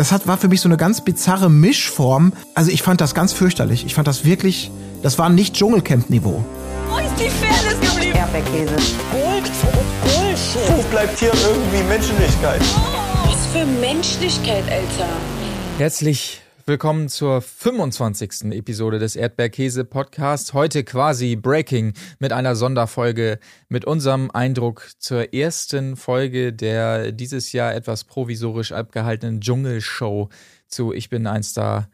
das hat, war für mich so eine ganz bizarre Mischform. Also ich fand das ganz fürchterlich. Ich fand das wirklich, das war nicht Dschungelcamp-Niveau. Wo ist die Fairness geblieben? Erdbeerkäse. Gold, Bullshit. Wo bleibt hier irgendwie Menschlichkeit? Was für Menschlichkeit, Alter. Herzlich willkommen zur 25. Episode des Erdbeerkäse Podcasts. Heute quasi Breaking mit einer Sonderfolge mit unserem Eindruck zur ersten Folge der dieses Jahr etwas provisorisch abgehaltenen Dschungelshow zu Ich bin ein Star.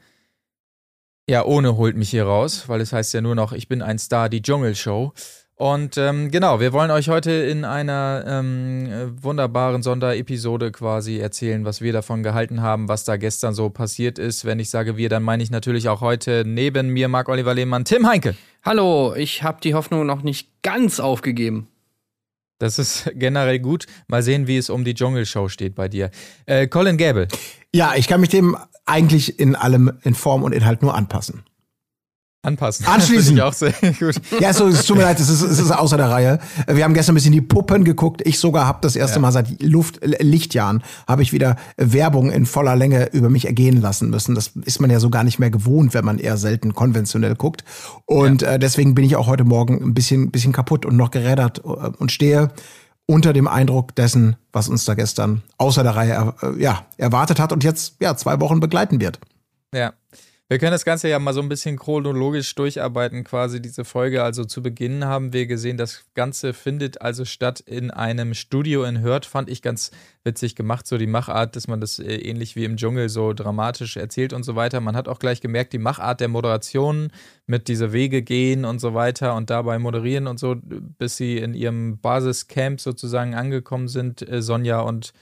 Ja, ohne holt mich hier raus, weil es heißt ja nur noch Ich bin ein Star, die Dschungelshow. Und ähm, genau, wir wollen euch heute in einer ähm, wunderbaren Sonderepisode quasi erzählen, was wir davon gehalten haben, was da gestern so passiert ist. Wenn ich sage wir, dann meine ich natürlich auch heute neben mir Marc-Oliver Lehmann, Tim Heinke. Hallo, ich habe die Hoffnung noch nicht ganz aufgegeben. Das ist generell gut. Mal sehen, wie es um die Dschungelshow steht bei dir. Äh, Colin Gable. Ja, ich kann mich dem eigentlich in allem in Form und Inhalt nur anpassen. Anpassen. Anschließen. ich auch sehr gut. Ja, so, es tut mir leid, es ist, es ist außer der Reihe. Wir haben gestern ein bisschen die Puppen geguckt. Ich sogar habe das erste Ja. Mal seit Luft, Lichtjahren habe ich wieder Werbung in voller Länge über mich ergehen lassen müssen. Das ist man ja so gar nicht mehr gewohnt, wenn man eher selten konventionell guckt. Und äh, deswegen bin ich auch heute Morgen ein bisschen, bisschen kaputt und noch gerädert äh, und stehe unter dem Eindruck dessen, was uns da gestern außer der Reihe äh, ja, erwartet hat und jetzt ja zwei Wochen begleiten wird. Ja. Wir können das Ganze ja mal so ein bisschen chronologisch durcharbeiten, quasi diese Folge. Also zu Beginn haben wir gesehen, das Ganze findet also statt in einem Studio in Hürth. Fand ich ganz witzig gemacht, so die Machart, dass man das äh, ähnlich wie im Dschungel so dramatisch erzählt und so weiter. Man hat auch gleich gemerkt, die Machart der Moderation mit diese Wege gehen und so weiter und dabei moderieren und so, bis sie in ihrem Basiscamp sozusagen angekommen sind, äh, Sonja und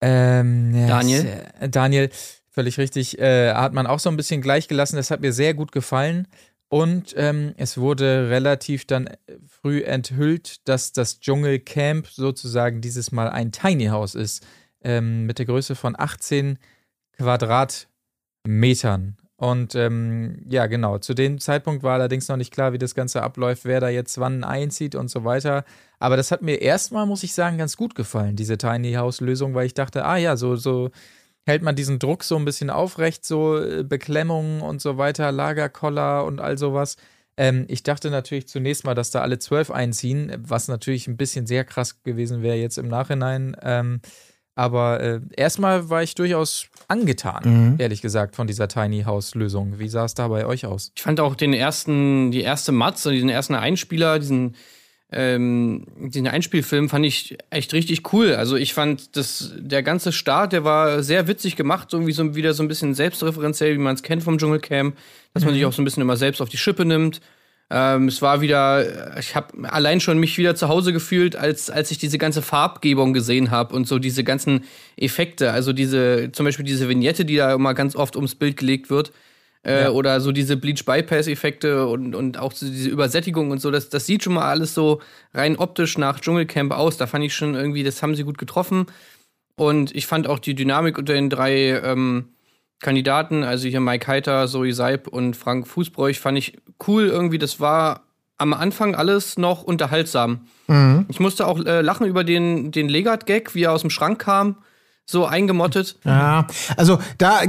ähm, Daniel. Daniel, völlig richtig, äh, hat man auch so ein bisschen gleich gelassen. Das hat mir sehr gut gefallen. Und ähm, es wurde relativ dann früh enthüllt, dass das Dschungelcamp sozusagen dieses Mal ein Tiny House ist. Ähm, mit der Größe von 18 Quadratmetern. Und ähm, ja, genau, zu dem Zeitpunkt war allerdings noch nicht klar, wie das Ganze abläuft, wer da jetzt wann einzieht und so weiter. Aber das hat mir erstmal, muss ich sagen, ganz gut gefallen, diese Tiny House-Lösung, weil ich dachte, ah ja, so, so hält man diesen Druck so ein bisschen aufrecht, so äh, Beklemmungen und so weiter, Lagerkoller und all sowas. Ähm, ich dachte natürlich zunächst mal, dass da alle zwölf einziehen, was natürlich ein bisschen sehr krass gewesen wäre jetzt im Nachhinein. Ähm, aber äh, erstmal war ich durchaus angetan, ehrlich gesagt, von dieser Tiny House-Lösung. Wie sah es da bei euch aus? Ich fand auch den ersten, die erste Matze, diesen ersten Einspieler, diesen, ähm, diesen Einspielfilm fand ich echt richtig cool. Also ich fand, das, der ganze Start, der war sehr witzig gemacht, so wie so wieder so ein bisschen selbstreferenziell, wie man es kennt vom Dschungelcamp, dass man sich auch so ein bisschen immer selbst auf die Schippe nimmt. Ähm, es war wieder, ich habe allein schon mich wieder zu Hause gefühlt, als, als ich diese ganze Farbgebung gesehen habe und so diese ganzen Effekte. Also diese, zum Beispiel diese Vignette, die da immer ganz oft ums Bild gelegt wird. Äh, Ja. Oder so diese Bleach-Bypass-Effekte und, und auch so diese Übersättigung und so. Das, das sieht schon mal alles so rein optisch nach Dschungelcamp aus. Da fand ich schon irgendwie, das haben sie gut getroffen. Und ich fand auch die Dynamik unter den drei ähm, Kandidaten, also hier Mike Heiter, Zoe Seib und Frank Fußbräuch, fand ich cool irgendwie. Das war am Anfang alles noch unterhaltsam. Ich musste auch äh, lachen über den, den Legat-Gag, wie er aus dem Schrank kam, so eingemottet. Ja, also da,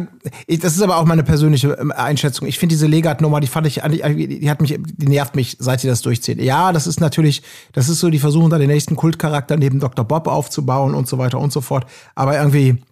das ist aber auch meine persönliche ähm, Einschätzung. Ich finde diese Legat-Nummer, die fand ich, die hat mich, die nervt mich, seit sie das durchzieht. Ja, das ist natürlich, das ist so die Versuchung, da den nächsten Kultcharakter neben Dr. Bob aufzubauen und so weiter und so fort. Aber irgendwie,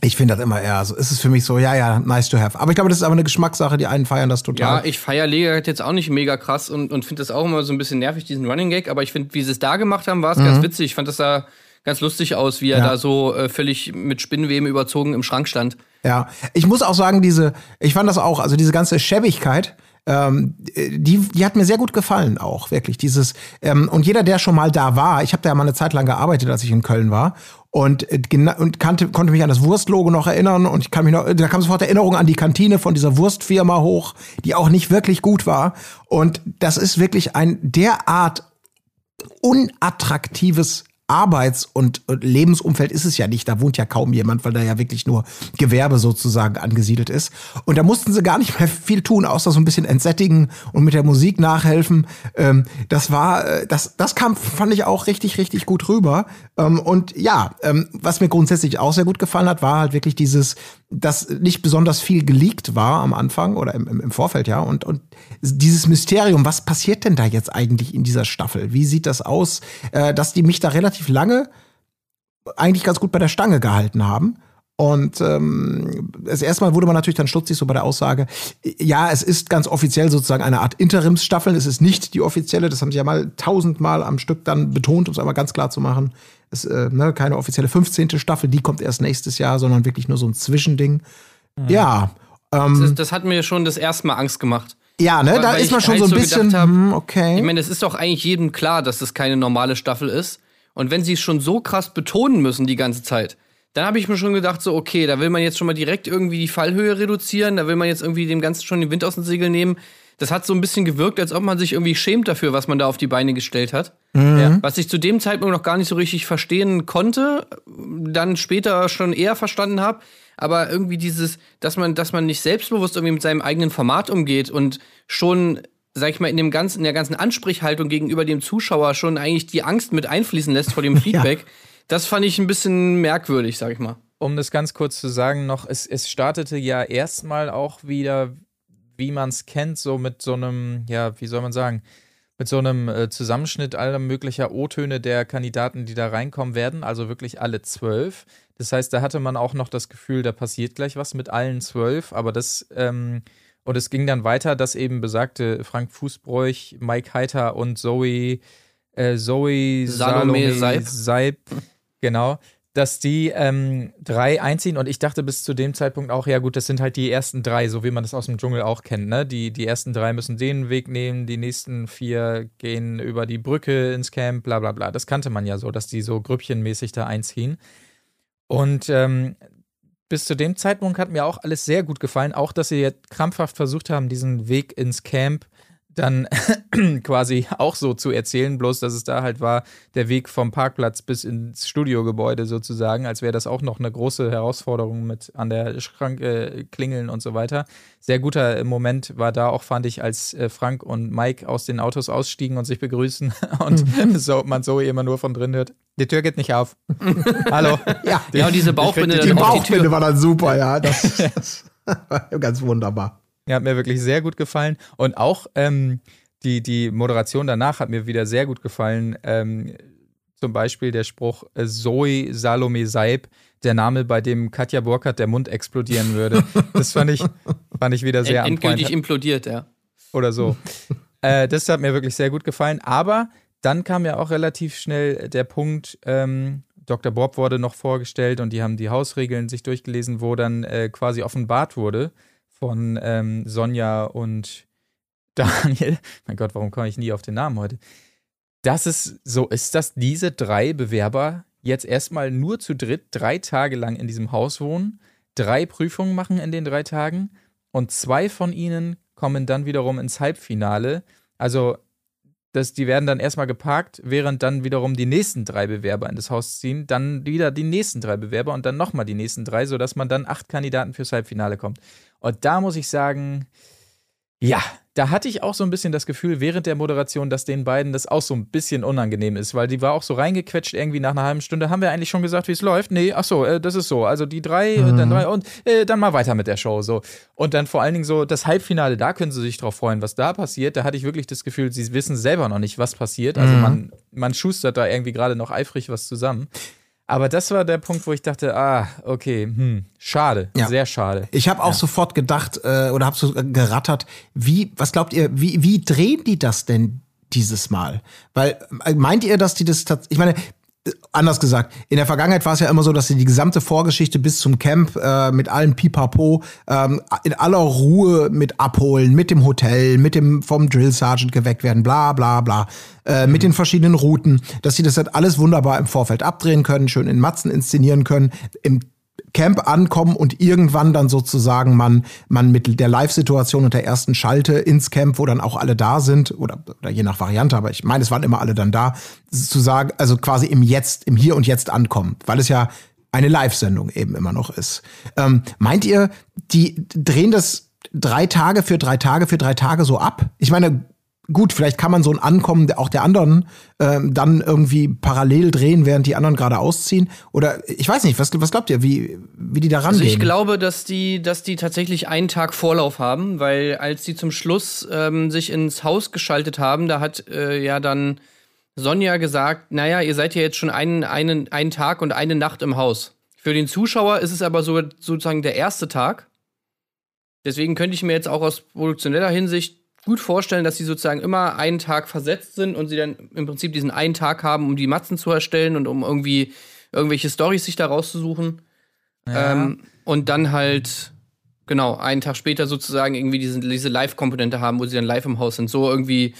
ich finde das immer eher so, ist es für mich so, ja, ja, nice to have. Aber ich glaube, das ist aber eine Geschmackssache, die einen feiern das total. Ja, ich feiere Legat jetzt auch nicht mega krass und, und finde das auch immer so ein bisschen nervig, diesen Running Gag. Aber ich finde, wie sie es da gemacht haben, war es ganz witzig. Ich fand das da ganz lustig aus, wie er Ja. da so äh, völlig mit Spinnweben überzogen im Schrank stand. Ja, ich muss auch sagen, diese, ich fand das auch, also diese ganze Schäbigkeit, ähm, die, die hat mir sehr gut gefallen auch, wirklich. Dieses, ähm, und jeder, der schon mal da war, ich habe da ja mal eine Zeit lang gearbeitet, als ich in Köln war, und, äh, und kannte, konnte mich an das Wurstlogo noch erinnern und ich kann mich noch, da kam sofort Erinnerung an die Kantine von dieser Wurstfirma hoch, die auch nicht wirklich gut war. Und das ist wirklich ein derart unattraktives Arbeits- und, Lebensumfeld ist es ja nicht. Da wohnt ja kaum jemand, weil da ja wirklich nur Gewerbe sozusagen angesiedelt ist. Und da mussten sie gar nicht mehr viel tun, außer so ein bisschen entsättigen und mit der Musik nachhelfen. Ähm, das war, äh, das, das kam, fand ich auch richtig, richtig gut rüber. Ähm, und ja, ähm, was mir grundsätzlich auch sehr gut gefallen hat, war halt wirklich dieses, dass nicht besonders viel geleakt war am Anfang oder im, im Vorfeld, ja. Und, und dieses Mysterium, was passiert denn da jetzt eigentlich in dieser Staffel? Wie sieht das aus? Äh, dass die mich da relativ lange eigentlich ganz gut bei der Stange gehalten haben. Und ähm, das erste Mal wurde man natürlich dann stutzig so bei der Aussage, ja, es ist ganz offiziell sozusagen eine Art Interimsstaffel, es ist nicht die offizielle, das haben sie ja mal tausendmal am Stück dann betont, um es einmal ganz klar zu machen. Es, äh, ne, keine offizielle 15. Staffel, die kommt erst nächstes Jahr, sondern wirklich nur so ein Zwischending. Mhm. Ja. Ähm, das, das, hat mir schon das erste Mal Angst gemacht. Ja, ne, weil, da weil ist man schon halt so ein bisschen, hab, hm, okay. Ich meine, es ist doch eigentlich jedem klar, dass das keine normale Staffel ist. Und wenn sie es schon so krass betonen müssen die ganze Zeit, dann habe ich mir schon gedacht, so, okay, da will man jetzt schon mal direkt irgendwie die Fallhöhe reduzieren, da will man jetzt irgendwie dem Ganzen schon den Wind aus den Segeln nehmen. Das hat so ein bisschen gewirkt, als ob man sich irgendwie schämt dafür, was man da auf die Beine gestellt hat. Mhm. Ja, was ich zu dem Zeitpunkt noch gar nicht so richtig verstehen konnte, dann später schon eher verstanden habe. Aber irgendwie dieses, dass man, dass man nicht selbstbewusst irgendwie mit seinem eigenen Format umgeht und schon sag ich mal, in dem ganzen, in der ganzen Ansprechhaltung gegenüber dem Zuschauer schon eigentlich die Angst mit einfließen lässt vor dem Feedback. ja. Das fand ich ein bisschen merkwürdig, sag ich mal. Um das ganz kurz zu sagen, noch, es, es startete ja erstmal auch wieder, wie man es kennt, so mit so einem, ja, wie soll man sagen, mit so einem äh, Zusammenschnitt aller möglicher O-Töne der Kandidaten, die da reinkommen werden, also wirklich alle zwölf. Das heißt, da hatte man auch noch das Gefühl, da passiert gleich was mit allen zwölf, aber das ähm, und es ging dann weiter, dass eben besagte Frank Fußbräuch, Mike Heiter und Zoe, äh, Zoe Salome, Salome Seib. Seib, genau, dass die ähm, drei einziehen. Und ich dachte bis zu dem Zeitpunkt auch, ja gut, das sind halt die ersten drei, so wie man das aus dem Dschungel auch kennt. Ne? Die, die ersten drei müssen den Weg nehmen, die nächsten vier gehen über die Brücke ins Camp, bla bla bla. Das kannte man ja so, dass die so grüppchenmäßig da einziehen. Und ähm, bis zu dem Zeitpunkt hat mir auch alles sehr gut gefallen. Auch, dass sie jetzt krampfhaft versucht haben, diesen Weg ins Camp dann quasi auch so zu erzählen, bloß dass es da halt war, der Weg vom Parkplatz bis ins Studiogebäude sozusagen, als wäre das auch noch eine große Herausforderung mit an der Schranke klingeln und so weiter. Sehr guter Moment war da auch, fand ich, als äh, Frank und Mike aus den Autos ausstiegen und sich begrüßen und mhm. so, man so immer nur von drin hört. Die Tür geht nicht auf. Hallo. Ja, ja und diese Bauchbinde. Die, die Bauchbinde war dann super, ja. Das, das war ganz wunderbar. Ja, hat mir wirklich sehr gut gefallen. Und auch ähm, die, die Moderation danach hat mir wieder sehr gut gefallen. Ähm, zum Beispiel der Spruch äh, Zoe Salome Seib, der Name, bei dem Katja Burkhardt der Mund explodieren würde. Das fand ich, fand ich wieder sehr End, Endgültig implodiert, ja. Oder so. äh, das hat mir wirklich sehr gut gefallen. Aber dann kam ja auch relativ schnell der Punkt, ähm, Dr. Bob wurde noch vorgestellt und die haben die Hausregeln sich durchgelesen, wo dann äh, quasi offenbart wurde, von ähm, Sonja und Daniel. Mein Gott, warum komme ich nie auf den Namen heute? Das ist so ist, dass diese drei Bewerber jetzt erstmal nur zu dritt drei Tage lang in diesem Haus wohnen, drei Prüfungen machen in den drei Tagen und zwei von ihnen kommen dann wiederum ins Halbfinale. Also das, die werden dann erstmal geparkt, während dann wiederum die nächsten drei Bewerber in das Haus ziehen, dann wieder die nächsten drei Bewerber und dann nochmal die nächsten drei, sodass man dann acht Kandidaten fürs Halbfinale kommt. Und da muss ich sagen, ja, da hatte ich auch so ein bisschen das Gefühl während der Moderation, dass den beiden das auch so ein bisschen unangenehm ist, weil die war auch so reingequetscht irgendwie nach einer halben Stunde. Haben wir eigentlich schon gesagt, wie es läuft? Nee, ach so, äh, das ist so. Also die drei, mhm. dann drei und äh, dann mal weiter mit der Show so. Und dann vor allen Dingen so das Halbfinale, da können sie sich drauf freuen, was da passiert. Da hatte ich wirklich das Gefühl, sie wissen selber noch nicht, was passiert. Also mhm. man, man schustert da irgendwie gerade noch eifrig was zusammen. Aber das war der Punkt, wo ich dachte, ah, okay, hm, schade, ja. sehr schade. Ich habe auch ja. sofort gedacht äh, oder habe so gerattert, wie, was glaubt ihr, wie, wie drehen die das denn dieses Mal? Weil äh, meint ihr, dass die das tatsächlich, ich meine, anders gesagt, in der Vergangenheit war es ja immer so, dass sie die gesamte Vorgeschichte bis zum Camp äh, mit allen Pipapo ähm, in aller Ruhe mit abholen, mit dem Hotel, mit dem vom Drill Sergeant geweckt werden, bla bla bla, äh, mhm. mit den verschiedenen Routen, dass sie das halt alles wunderbar im Vorfeld abdrehen können, schön in Matzen inszenieren können. Im Camp ankommen und irgendwann dann sozusagen man, man mit der Live-Situation und der ersten Schalte ins Camp, wo dann auch alle da sind, oder, oder je nach Variante, aber ich meine, es waren immer alle dann da, zu sagen, also quasi im Jetzt, im Hier und Jetzt ankommen, weil es ja eine Live-Sendung eben immer noch ist. Ähm, meint ihr, die drehen das drei Tage für drei Tage für drei Tage so ab? Ich meine, gut, vielleicht kann man so ein Ankommen auch der anderen ähm, dann irgendwie parallel drehen, während die anderen gerade ausziehen. Oder ich weiß nicht, was, was glaubt ihr, wie, wie die da rangehen? Also ich glaube, dass die, dass die tatsächlich einen Tag Vorlauf haben, weil als die zum Schluss ähm, sich ins Haus geschaltet haben, da hat äh, ja dann Sonja gesagt, naja, ihr seid ja jetzt schon einen, einen, einen Tag und eine Nacht im Haus. Für den Zuschauer ist es aber so, sozusagen der erste Tag. Deswegen könnte ich mir jetzt auch aus produktioneller Hinsicht gut vorstellen, dass sie sozusagen immer einen Tag versetzt sind und sie dann im Prinzip diesen einen Tag haben, um die Matzen zu erstellen und um irgendwie irgendwelche Storys sich da rauszusuchen. Ja. Ähm, und dann halt, genau, einen Tag später sozusagen irgendwie diesen, diese Live-Komponente haben, wo sie dann live im Haus sind. So irgendwie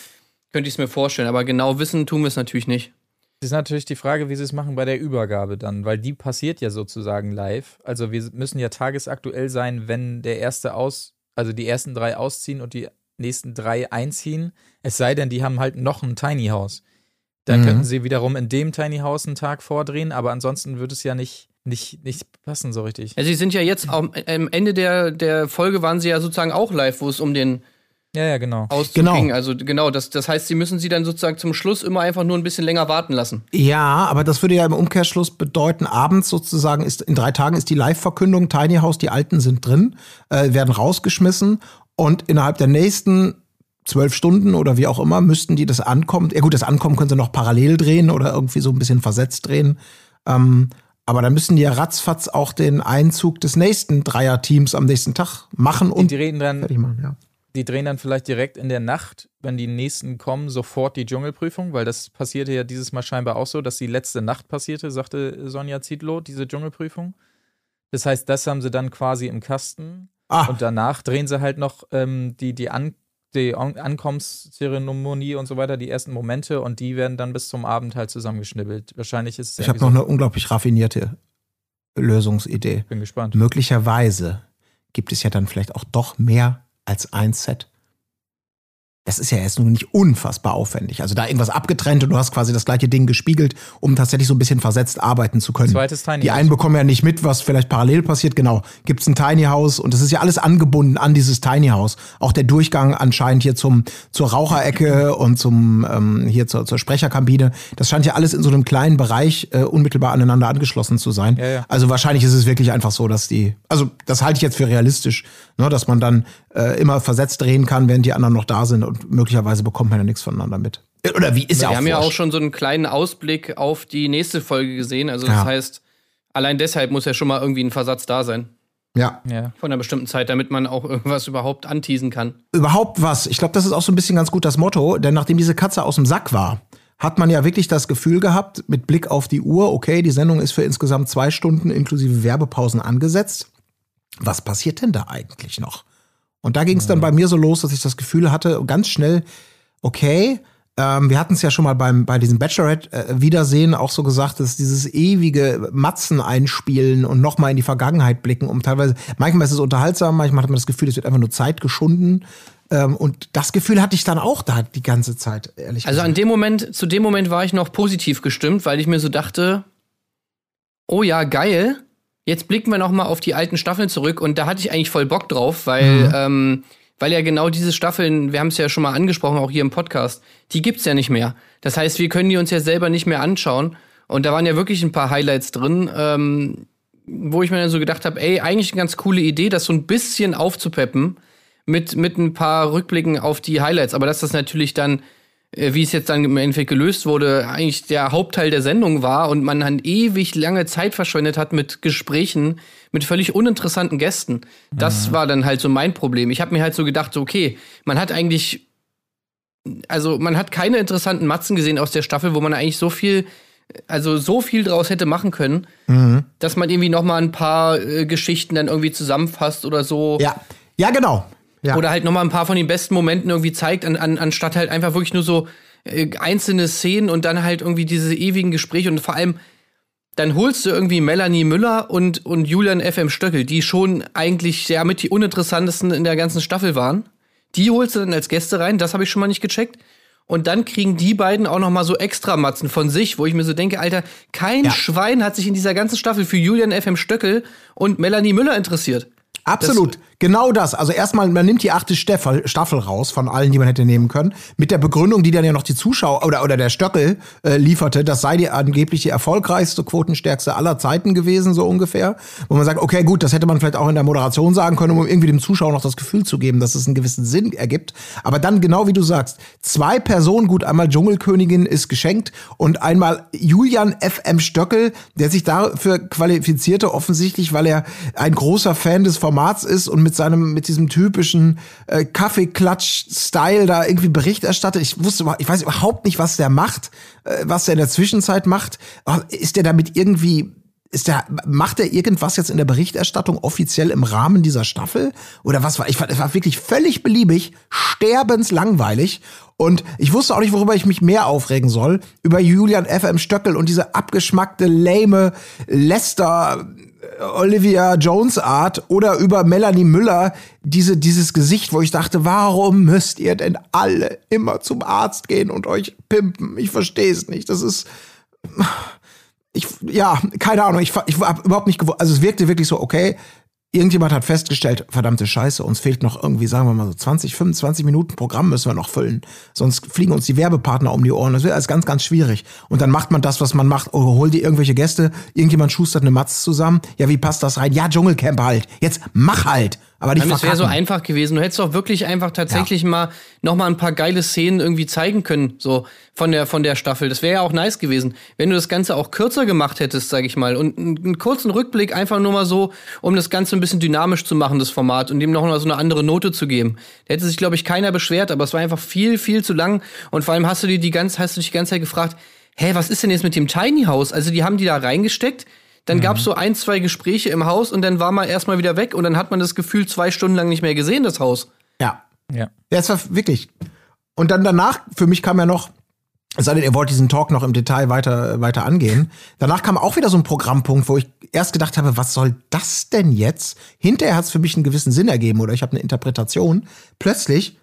könnte ich es mir vorstellen. Aber genau wissen tun wir es natürlich nicht. Das ist natürlich die Frage, wie sie es machen bei der Übergabe dann, weil die passiert ja sozusagen live. Also wir müssen ja tagesaktuell sein, wenn der erste aus, also die ersten drei ausziehen und die nächsten drei einziehen. Es sei denn, die haben halt noch ein Tiny House. Dann Mhm. könnten sie wiederum in dem Tiny House einen Tag vordrehen, aber ansonsten würde es ja nicht, nicht, nicht passen so richtig. Also sie sind ja jetzt am, am Ende der, der Folge waren sie ja sozusagen auch live, wo es um den Ja, ja, genau. Auszug Genau. ging. Also genau, das, das heißt, sie müssen sie dann sozusagen zum Schluss immer einfach nur ein bisschen länger warten lassen. Ja, aber das würde ja im Umkehrschluss bedeuten, abends sozusagen ist in drei Tagen ist die Live-Verkündung, Tiny House, die Alten sind drin, äh, werden rausgeschmissen und innerhalb der nächsten zwölf Stunden oder wie auch immer müssten die das Ankommen, ja gut, das Ankommen können sie noch parallel drehen oder irgendwie so ein bisschen versetzt drehen. Ähm, aber dann müssen die ja ratzfatz auch den Einzug des nächsten Dreier-Teams am nächsten Tag machen Und die reden dann, fertig machen, ja. die drehen dann vielleicht direkt in der Nacht, wenn die nächsten kommen, sofort die Dschungelprüfung, weil das passierte ja dieses Mal scheinbar auch so, dass die letzte Nacht passierte, sagte Sonja Zietlow, diese Dschungelprüfung. Das heißt, das haben sie dann quasi im Kasten. Ah, Und danach drehen sie halt noch ähm, die, die, An die An Ankommenszeremonie und so weiter, die ersten Momente und die werden dann bis zum Abend halt zusammengeschnibbelt. Wahrscheinlich ist es ich habe noch so- eine unglaublich raffinierte Lösungsidee. bin gespannt. möglicherweise gibt es ja dann vielleicht auch doch mehr als ein Set. Das ist ja erst nun nicht unfassbar aufwendig. Also da irgendwas abgetrennt und du hast quasi das gleiche Ding gespiegelt, um tatsächlich so ein bisschen versetzt arbeiten zu können. Zweites Tiny Die House. einen bekommen ja nicht mit, was vielleicht parallel passiert. Genau, gibt's ein Tiny House und das ist ja alles angebunden an dieses Tiny House. Auch der Durchgang anscheinend hier zum zur Raucherecke und zum ähm, hier zur, zur Sprecherkabine. Das scheint ja alles in so einem kleinen Bereich äh, unmittelbar aneinander angeschlossen zu sein. Ja, ja. Also wahrscheinlich ist es wirklich einfach so, dass die, also das halte ich jetzt für realistisch, ne, dass man dann äh, immer versetzt drehen kann, während die anderen noch da sind und möglicherweise bekommt man ja nichts voneinander mit. Oder wie ist ja Wir auch haben ja auch schon so einen kleinen Ausblick auf die nächste Folge gesehen. Also das Ja. heißt, allein deshalb muss ja schon mal irgendwie ein Versatz da sein. Ja, Ja. Von einer bestimmten Zeit, damit man auch irgendwas überhaupt anteasen kann. überhaupt was. Ich glaube, das ist auch so ein bisschen ganz gut das Motto, denn nachdem diese Katze aus dem Sack war, hat man ja wirklich das Gefühl gehabt, mit Blick auf die Uhr, okay, die Sendung ist für insgesamt zwei Stunden inklusive Werbepausen angesetzt. Was passiert denn da eigentlich noch? Und da ging es dann bei mir so los, dass ich das Gefühl hatte, ganz schnell, okay, ähm, wir hatten es ja schon mal beim, bei diesem Bachelorette-Wiedersehen auch so gesagt, dass dieses ewige Matzen einspielen und nochmal in die Vergangenheit blicken, um teilweise, manchmal ist es unterhaltsam, manchmal hat man das Gefühl, es wird einfach nur Zeit geschunden. Ähm, und das Gefühl hatte ich dann auch da die ganze Zeit, ehrlich Also gesagt. an dem Moment, zu dem Moment war ich noch positiv gestimmt, weil ich mir so dachte, oh ja, geil. Jetzt blicken wir noch mal auf die alten Staffeln zurück und da hatte ich eigentlich voll Bock drauf, weil ähm, weil ja genau diese Staffeln, wir haben es ja schon mal angesprochen, auch hier im Podcast, die gibt's ja nicht mehr. Das heißt, wir können die uns ja selber nicht mehr anschauen. Und da waren ja wirklich ein paar Highlights drin, ähm, wo ich mir dann so gedacht habe, ey, eigentlich eine ganz coole Idee, das so ein bisschen aufzupeppen mit, mit ein paar Rückblicken auf die Highlights. Aber dass das natürlich dann, wie es jetzt dann im Endeffekt gelöst wurde, eigentlich der Hauptteil der Sendung war und man dann ewig lange Zeit verschwendet hat mit Gesprächen mit völlig uninteressanten Gästen. Das war dann halt so mein Problem. Ich habe mir halt so gedacht, okay, man hat eigentlich, also man hat keine interessanten Matzen gesehen aus der Staffel, wo man eigentlich so viel also so viel draus hätte machen können, dass man irgendwie noch mal ein paar äh, Geschichten dann irgendwie zusammenfasst oder so. ja, ja, genau. Ja. Oder halt noch mal ein paar von den besten Momenten irgendwie zeigt, an, an, anstatt halt einfach wirklich nur so äh, einzelne Szenen und dann halt irgendwie diese ewigen Gespräche und vor allem dann holst du irgendwie Melanie Müller und, und Julian FM Stöckel, die schon eigentlich ja mit die uninteressantesten in der ganzen Staffel waren. Die holst du dann als Gäste rein, das habe ich schon mal nicht gecheckt. Und dann kriegen die beiden auch noch mal so Extramatzen von sich, wo ich mir so denke, Alter, kein Ja. Schwein hat sich in dieser ganzen Staffel für Julian FM Stöckel und Melanie Müller interessiert. Absolut, genau das. Also erstmal, man nimmt die achte Staffel, Staffel raus von allen, die man hätte nehmen können, mit der Begründung, die dann ja noch die Zuschauer oder, oder der Stöckel äh, lieferte, das sei die angeblich die erfolgreichste, quotenstärkste aller Zeiten gewesen, so ungefähr. Wo man sagt, okay, gut, das hätte man vielleicht auch in der Moderation sagen können, um irgendwie dem Zuschauer noch das Gefühl zu geben, dass es einen gewissen Sinn ergibt. Aber dann, genau wie du sagst, zwei Personen, gut, einmal Dschungelkönigin ist geschenkt und einmal Julian FM Stöckel, der sich dafür qualifizierte, offensichtlich, weil er ein großer Fan des Formats ist und mit seinem, mit diesem typischen äh, Kaffeeklatsch-Style da irgendwie Bericht erstattet. Ich wusste, ich weiß überhaupt nicht, was der macht, äh, was er in der Zwischenzeit macht. Ist der damit irgendwie ist der, macht er irgendwas jetzt in der Berichterstattung offiziell im Rahmen dieser Staffel? Oder was war? Ich fand, es war wirklich völlig beliebig, sterbenslangweilig. Und ich wusste auch nicht, worüber ich mich mehr aufregen soll. Über Julian FM Stöckel und diese abgeschmackte, lame Lester Olivia Jones Art oder über Melanie Müller, diese, dieses Gesicht, wo ich dachte, warum müsst ihr denn alle immer zum Arzt gehen und euch pimpen? Ich verstehe es nicht. Das ist, ich, ja, keine Ahnung, ich, ich hab überhaupt nicht gewusst, also es wirkte wirklich so, okay, irgendjemand hat festgestellt, verdammte Scheiße, uns fehlt noch irgendwie, sagen wir mal so 20, 25 Minuten Programm müssen wir noch füllen. Sonst fliegen uns die Werbepartner um die Ohren. Das wird alles ganz, ganz schwierig. Und dann macht man das, was man macht. Oh, hol dir irgendwelche Gäste, irgendjemand schustert eine Matz zusammen. Ja, wie passt das rein? Ja, Dschungelcamp halt. Jetzt mach halt. Aber Mann, das wäre so einfach gewesen. Du hättest doch wirklich einfach tatsächlich mal noch mal ein paar geile Szenen irgendwie zeigen können, so von der von der Staffel. Das wäre ja auch nice gewesen, wenn du das Ganze auch kürzer gemacht hättest, sag ich mal, und einen, kurzen Rückblick einfach nur mal so, um das Ganze ein bisschen dynamisch zu machen, das Format und dem noch mal so eine andere Note zu geben. Da hätte sich glaube ich keiner beschwert, aber es war einfach viel viel zu lang und vor allem hast du dir die ganz hast du dich die ganze Zeit gefragt, hä, was ist denn jetzt mit dem Tiny House? Also die haben die da reingesteckt. Dann gab's so ein, zwei Gespräche im Haus und dann war man erstmal wieder weg und dann hat man das Gefühl zwei Stunden lang nicht mehr gesehen, das Haus. Ja. Ja. Ja, es war wirklich. Und dann danach, für mich kam ja noch, es sei denn, ihr wollt diesen Talk noch im Detail weiter, weiter angehen. Danach kam auch wieder so ein Programmpunkt, wo ich erst gedacht habe, was soll das denn jetzt? Hinterher hat es für mich einen gewissen Sinn ergeben oder ich habe eine Interpretation. Plötzlich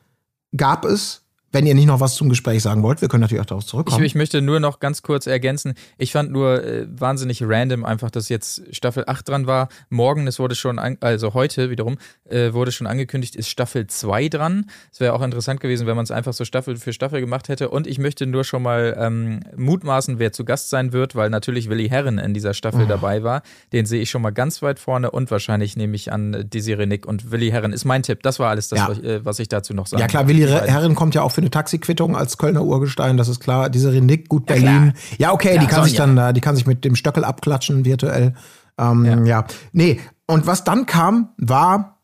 gab es, wenn ihr nicht noch was zum Gespräch sagen wollt, wir können natürlich auch darauf Ich, zurückkommen. ich möchte nur noch ganz kurz ergänzen. Ich fand nur äh, wahnsinnig random einfach, dass jetzt Staffel 8 dran war. Morgen, es wurde schon, an, also heute wiederum, äh, wurde schon angekündigt, ist Staffel 2 dran. Es wäre auch interessant gewesen, wenn man es einfach so Staffel für Staffel gemacht hätte. Und ich möchte nur schon mal ähm, mutmaßen, wer zu Gast sein wird, weil natürlich Willi Herren in dieser Staffel dabei war. Den sehe ich schon mal ganz weit vorne und wahrscheinlich nehme ich an äh, Desiree Nick und Willi Herren ist mein Tipp. Das war alles das, Ja. was, ich, äh, was ich dazu noch sagen ja klar, Willi. Herren kommt ja auch für eine Taxiquittung als Kölner Urgestein, das ist klar. Diese Renick, gut Berlin. Ja, okay, die Ja, kann sich Sonja. dann, da- die kann sich mit dem Stöckel abklatschen virtuell. Ähm, ja. Nee, und was dann kam, war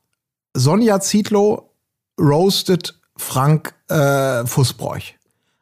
Sonja Zietlow roasted Frank äh, Fußbräuch.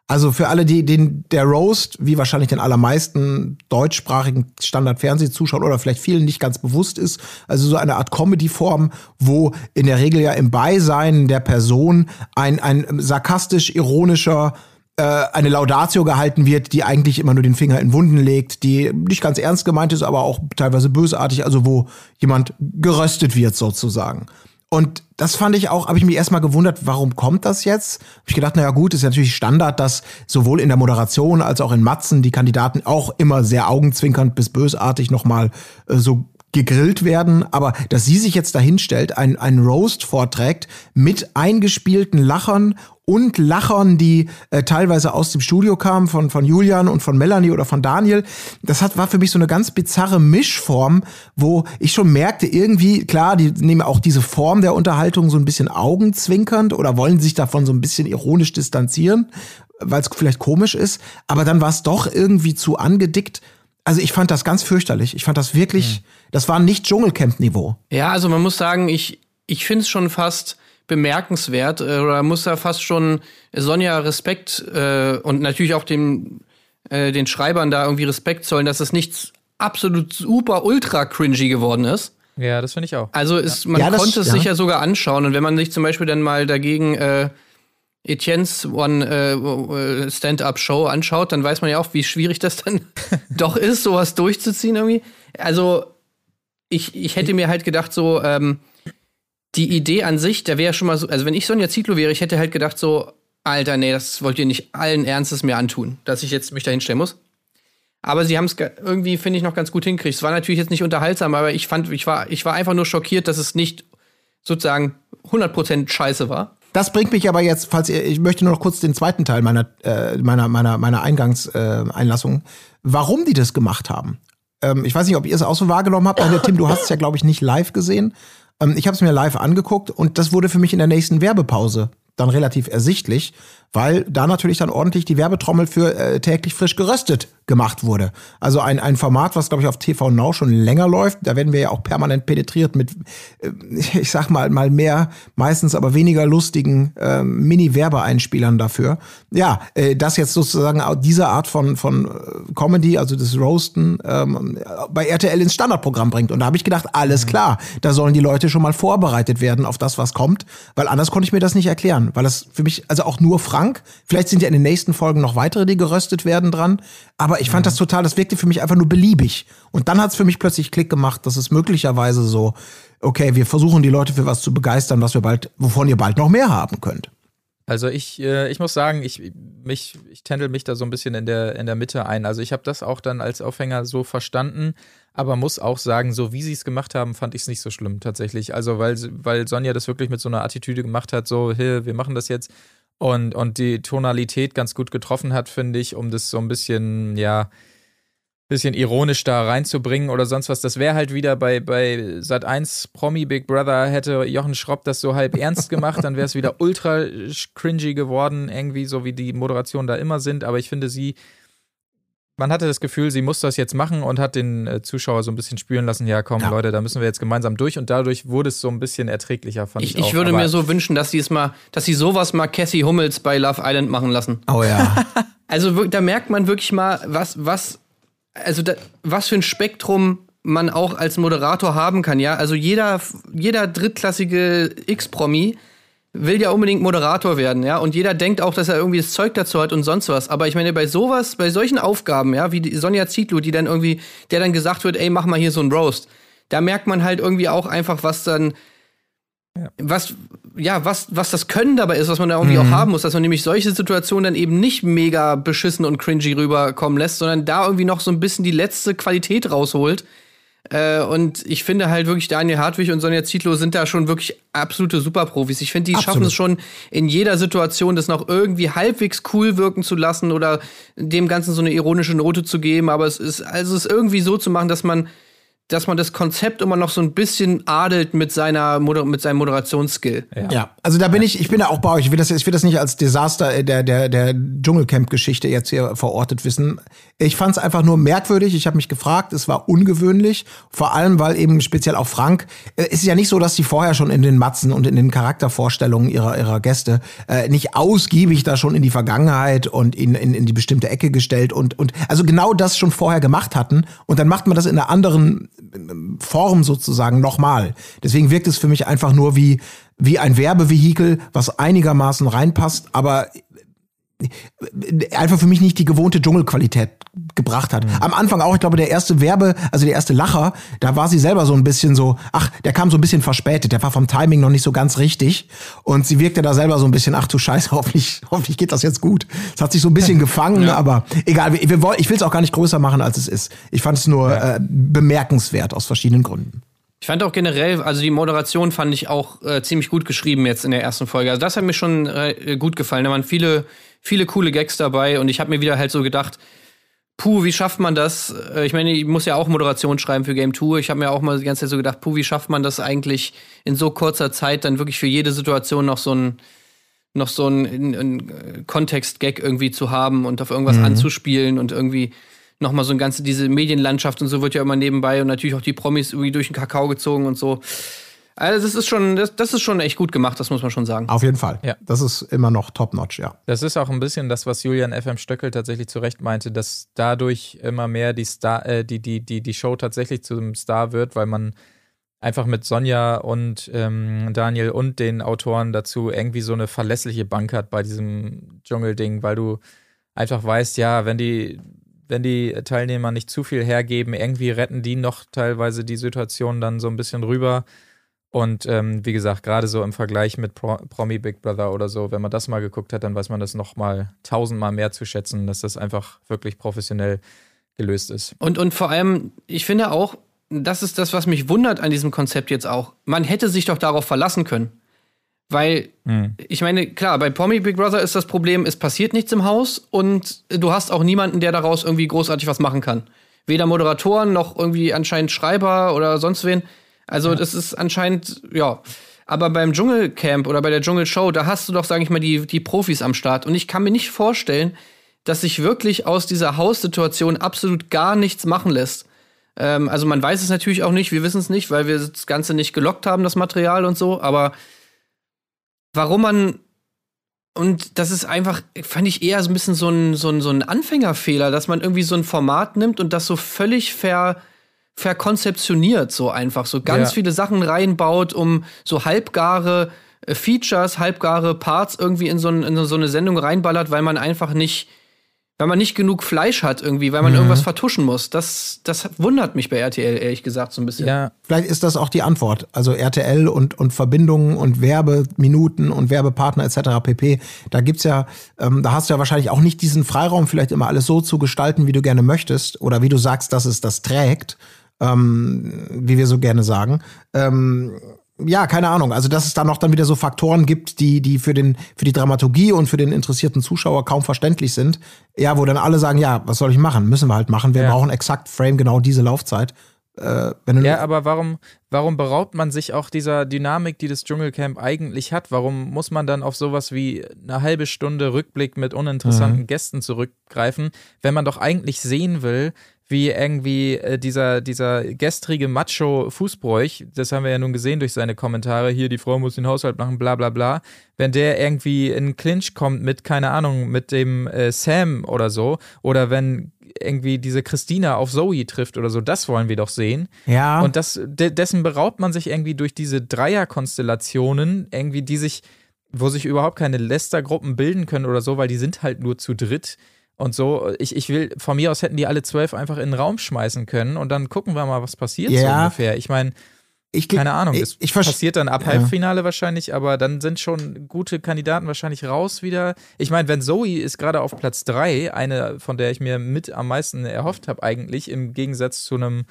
Also für alle, die den der Roast, wie wahrscheinlich den allermeisten deutschsprachigen Standard-Fernsehzuschauern oder vielleicht vielen nicht ganz bewusst ist, also so eine Art Comedy-Form, wo in der Regel ja im Beisein der Person ein, ein sarkastisch-ironischer äh, eine Laudatio gehalten wird, die eigentlich immer nur den Finger in Wunden legt, die nicht ganz ernst gemeint ist, aber auch teilweise bösartig, also wo jemand geröstet wird sozusagen. Und das fand ich auch, habe ich mich erstmal gewundert, warum kommt das jetzt? Hab ich gedacht, naja gut, ist natürlich Standard, dass sowohl in der Moderation als auch in Matzen die Kandidaten auch immer sehr augenzwinkernd bis bösartig nochmal äh, so gegrillt werden, aber dass sie sich jetzt dahinstellt, ein, ein Roast vorträgt mit eingespielten Lachern und Lachern, die äh, teilweise aus dem Studio kamen, von, von Julian und von Melanie oder von Daniel. Das hat, war für mich so eine ganz bizarre Mischform, wo ich schon merkte, irgendwie, klar, die nehmen auch diese Form der Unterhaltung so ein bisschen augenzwinkernd oder wollen sich davon so ein bisschen ironisch distanzieren, weil es vielleicht komisch ist, aber dann war es doch irgendwie zu angedickt. Also ich fand das ganz fürchterlich. Ich fand das wirklich, das war nicht Dschungelcamp-Niveau. Ja, also man muss sagen, ich, ich finde es schon fast bemerkenswert äh, oder muss da fast schon Sonja Respekt äh, und natürlich auch dem, äh, den Schreibern da irgendwie Respekt zollen, dass es nicht absolut super ultra cringy geworden ist. Ja, das finde ich auch. Also ist, man Ja, das- konnte es ja. sich ja sogar anschauen und wenn man sich zum Beispiel dann mal dagegen äh, Etienne's One äh, Stand-Up-Show anschaut, dann weiß man ja auch, wie schwierig das dann doch ist, sowas durchzuziehen irgendwie. Also, ich, ich hätte mir halt gedacht, so, ähm, die Idee an sich, da wäre schon mal so, also wenn ich Sonja Zietlow wäre, ich hätte halt gedacht, so, Alter, nee, das wollt ihr nicht allen Ernstes mir antun, dass ich jetzt mich da hinstellen muss. Aber sie haben es irgendwie, finde ich, noch ganz gut hinkriegt. Es war natürlich jetzt nicht unterhaltsam, aber ich fand, ich war, ich war einfach nur schockiert, dass es nicht sozusagen 100% scheiße war. Das bringt mich aber jetzt, falls ihr, ich möchte nur noch kurz den zweiten Teil meiner, äh, meiner, meiner, meiner Eingangseinlassung, äh, warum die das gemacht haben. Ähm, ich weiß nicht, ob ihr es auch so wahrgenommen habt. Also, Tim, du hast es ja, glaube ich, nicht live gesehen. Ähm, ich habe es mir live angeguckt und das wurde für mich in der nächsten Werbepause dann relativ ersichtlich, weil da natürlich dann ordentlich die Werbetrommel für äh, täglich frisch geröstet gemacht wurde. Also ein, ein Format, was glaube ich auf TV Now schon länger läuft. Da werden wir ja auch permanent penetriert mit, äh, ich sag mal, mal mehr, meistens aber weniger lustigen äh, Mini-Werbeeinspielern dafür. Ja, äh, das jetzt sozusagen auch diese Art von, von äh, Comedy, also das Roasten, ähm, bei RTL ins Standardprogramm bringt. Und da habe ich gedacht, alles klar, da sollen die Leute schon mal vorbereitet werden auf das, was kommt, weil anders konnte ich mir das nicht erklären, weil das für mich, also auch nur Frank, vielleicht sind ja in den nächsten Folgen noch weitere, die geröstet werden dran, aber ich fand das total, das wirkte für mich einfach nur beliebig. Und dann hat es für mich plötzlich Klick gemacht, dass es möglicherweise so, okay, wir versuchen die Leute für was zu begeistern, was wir bald, wovon ihr bald noch mehr haben könnt. Also ich, äh, ich muss sagen, ich, mich, ich tändel mich da so ein bisschen in der, in der Mitte ein. Also ich habe das auch dann als Aufhänger so verstanden, aber muss auch sagen, so wie sie es gemacht haben, fand ich es nicht so schlimm tatsächlich. Also weil, weil Sonja das wirklich mit so einer Attitüde gemacht hat, so, hey, wir machen das jetzt und, und die Tonalität ganz gut getroffen hat, finde ich, um das so ein bisschen, ja, bisschen ironisch da reinzubringen oder sonst was. Das wäre halt wieder bei, bei Sat 1 Promi Big Brother hätte Jochen Schropp das so halb ernst gemacht, dann wäre es wieder ultra cringy geworden, irgendwie, so wie die Moderationen da immer sind. Aber ich finde sie, man hatte das Gefühl, sie muss das jetzt machen und hat den äh, Zuschauer so ein bisschen spüren lassen, ja komm, ja. Leute, da müssen wir jetzt gemeinsam durch und dadurch wurde es so ein bisschen erträglicher, fand ich. Ich, ich würde mir so wünschen, dass sie es mal, dass sie sowas mal Cassie Hummels bei Love Island machen lassen. Oh ja. also da merkt man wirklich mal, was, was also da, was für ein Spektrum man auch als Moderator haben kann, ja. Also jeder, jeder drittklassige X-Promi will ja unbedingt Moderator werden, ja. Und jeder denkt auch, dass er irgendwie das Zeug dazu hat und sonst was. Aber ich meine, bei sowas, bei solchen Aufgaben, ja, wie die Sonja Zietlow, die dann irgendwie, der dann gesagt wird, ey, mach mal hier so ein Roast, da merkt man halt irgendwie auch einfach, was dann ja. Was, ja, was, was das Können dabei ist, was man da irgendwie mhm. auch haben muss, dass man nämlich solche Situationen dann eben nicht mega beschissen und cringy rüberkommen lässt, sondern da irgendwie noch so ein bisschen die letzte Qualität rausholt. Äh, und ich finde halt wirklich, Daniel Hartwig und Sonja Zietlow sind da schon wirklich absolute Superprofis. Ich finde, die Absolut. schaffen es schon in jeder Situation, das noch irgendwie halbwegs cool wirken zu lassen oder dem Ganzen so eine ironische Note zu geben. Aber es ist, also es irgendwie so zu machen, dass man dass man das Konzept immer noch so ein bisschen adelt mit seiner mit seinem Moderationsskill. Ja. ja. also da bin ich, ich bin da auch bei euch. Ich will das, ich will das nicht als Desaster äh, der der der Dschungelcamp-Geschichte jetzt hier verortet wissen. Ich fand es einfach nur merkwürdig. Ich habe mich gefragt, es war ungewöhnlich, vor allem weil eben speziell auch Frank. Äh, es ist ja nicht so, dass die vorher schon in den Matzen und in den Charaktervorstellungen ihrer ihrer Gäste äh, nicht ausgiebig da schon in die Vergangenheit und in, in in die bestimmte Ecke gestellt und und also genau das schon vorher gemacht hatten und dann macht man das in einer anderen Form sozusagen nochmal. Deswegen wirkt es für mich einfach nur wie, wie ein Werbevehikel, was einigermaßen reinpasst, aber einfach für mich nicht die gewohnte Dschungelqualität gebracht hat. Mhm. Am Anfang auch, ich glaube, der erste Werbe, also der erste Lacher, da war sie selber so ein bisschen so, ach, der kam so ein bisschen verspätet, der war vom Timing noch nicht so ganz richtig und sie wirkte da selber so ein bisschen, ach du Scheiße, hoffentlich, hoffentlich geht das jetzt gut. Es hat sich so ein bisschen gefangen, ja. aber egal, wir, wir, ich will es auch gar nicht größer machen, als es ist. Ich fand es nur ja. äh, bemerkenswert aus verschiedenen Gründen. Ich fand auch generell, also die Moderation fand ich auch äh, ziemlich gut geschrieben jetzt in der ersten Folge. Also das hat mir schon äh, gut gefallen. Da waren viele viele coole Gags dabei und ich habe mir wieder halt so gedacht, puh, wie schafft man das? Äh, ich meine, ich muss ja auch Moderation schreiben für Game Tour. Ich habe mir auch mal die ganze Zeit so gedacht, puh, wie schafft man das eigentlich in so kurzer Zeit dann wirklich für jede Situation noch so ein noch so ein, ein Kontext-Gag irgendwie zu haben und auf irgendwas mhm. anzuspielen und irgendwie noch mal so ein ganze diese Medienlandschaft und so wird ja immer nebenbei und natürlich auch die Promis irgendwie durch den Kakao gezogen und so. Also das ist schon, das, das ist schon echt gut gemacht, das muss man schon sagen. Auf jeden Fall. Ja. Das ist immer noch top-notch, ja. Das ist auch ein bisschen das, was Julian FM Stöckel tatsächlich zu Recht meinte, dass dadurch immer mehr die Star, äh, die, die, die, die Show tatsächlich zum Star wird, weil man einfach mit Sonja und ähm, Daniel und den Autoren dazu irgendwie so eine verlässliche Bank hat bei diesem Dschungelding, weil du einfach weißt, ja, wenn die, wenn die Teilnehmer nicht zu viel hergeben, irgendwie retten die noch teilweise die Situation dann so ein bisschen rüber. Und ähm, wie gesagt, gerade so im Vergleich mit Pro Promi Big Brother oder so, wenn man das mal geguckt hat, dann weiß man das noch mal tausendmal mehr zu schätzen, dass das einfach wirklich professionell gelöst ist. Und, und vor allem, ich finde auch, das ist das, was mich wundert an diesem Konzept jetzt auch. Man hätte sich doch darauf verlassen können. Weil, Hm. ich meine, klar, bei Promi Big Brother ist das Problem, es passiert nichts im Haus und du hast auch niemanden, der daraus irgendwie großartig was machen kann. Weder Moderatoren noch irgendwie anscheinend Schreiber oder sonst wen. Also, das ist anscheinend, ja. Aber beim Dschungelcamp oder bei der Dschungelshow, da hast du doch, sage ich mal, die, die Profis am Start. Und ich kann mir nicht vorstellen, dass sich wirklich aus dieser Haussituation absolut gar nichts machen lässt. Ähm, also man weiß es natürlich auch nicht, wir wissen es nicht, weil wir das Ganze nicht gelockt haben, das Material und so, aber warum man und das ist einfach, fand ich eher so ein bisschen so ein, so ein, so ein Anfängerfehler, dass man irgendwie so ein Format nimmt und das so völlig ver, verkonzeptioniert, so einfach, so ganz Ja. viele Sachen reinbaut, um so halbgare äh, Features, halbgare Parts irgendwie in so, ein, in so eine Sendung reinballert, weil man einfach nicht, weil man nicht genug Fleisch hat irgendwie, weil man Mhm. irgendwas vertuschen muss. Das, das wundert mich bei RTL, ehrlich gesagt, so ein bisschen. Ja, Vielleicht ist das auch die Antwort. Also RTL und, und Verbindungen und Werbeminuten und Werbepartner etc. pp. Da gibt's ja, ähm, da hast du ja wahrscheinlich auch nicht diesen Freiraum, vielleicht immer alles so zu gestalten, wie du gerne möchtest oder wie du sagst, dass es das trägt, ähm, wie wir so gerne sagen. Ähm, ja, keine Ahnung. Also, dass es da noch dann wieder so Faktoren gibt, die, die für den, für die Dramaturgie und für den interessierten Zuschauer kaum verständlich sind. Ja, wo dann alle sagen, ja, was soll ich machen? Müssen wir halt machen. Wir Ja. brauchen exakt Frame genau diese Laufzeit. Äh, wenn du Ja, aber warum, warum beraubt man sich auch dieser Dynamik, die das Dschungelcamp eigentlich hat? Warum muss man dann auf sowas wie eine halbe Stunde Rückblick mit uninteressanten Mhm. Gästen zurückgreifen, wenn man doch eigentlich sehen will, wie irgendwie äh, dieser, dieser gestrige Macho Fußbräuch, das haben wir ja nun gesehen durch seine Kommentare, hier die Frau muss den Haushalt machen, bla bla bla, wenn der irgendwie in Clinch kommt mit, keine Ahnung, mit dem äh, Sam oder so, oder wenn irgendwie diese Christina auf Zoe trifft oder so, das wollen wir doch sehen. Ja. Und das, de dessen beraubt man sich irgendwie durch diese Dreierkonstellationen, irgendwie, die sich, wo sich überhaupt keine Lästergruppen bilden können oder so, weil die sind halt nur zu dritt. Und so, ich, ich will, von mir aus hätten die alle zwölf einfach in den Raum schmeißen können und dann gucken wir mal, was passiert so Ja. ungefähr. Ich meine, ich, keine Ahnung, ich, das ich verste- passiert dann ab Ja. Halbfinale wahrscheinlich, aber dann sind schon gute Kandidaten wahrscheinlich raus wieder. Ich meine, wenn Zoe ist gerade auf Platz drei, eine, von der ich mir mit am meisten erhofft habe, eigentlich, im Gegensatz zu einem,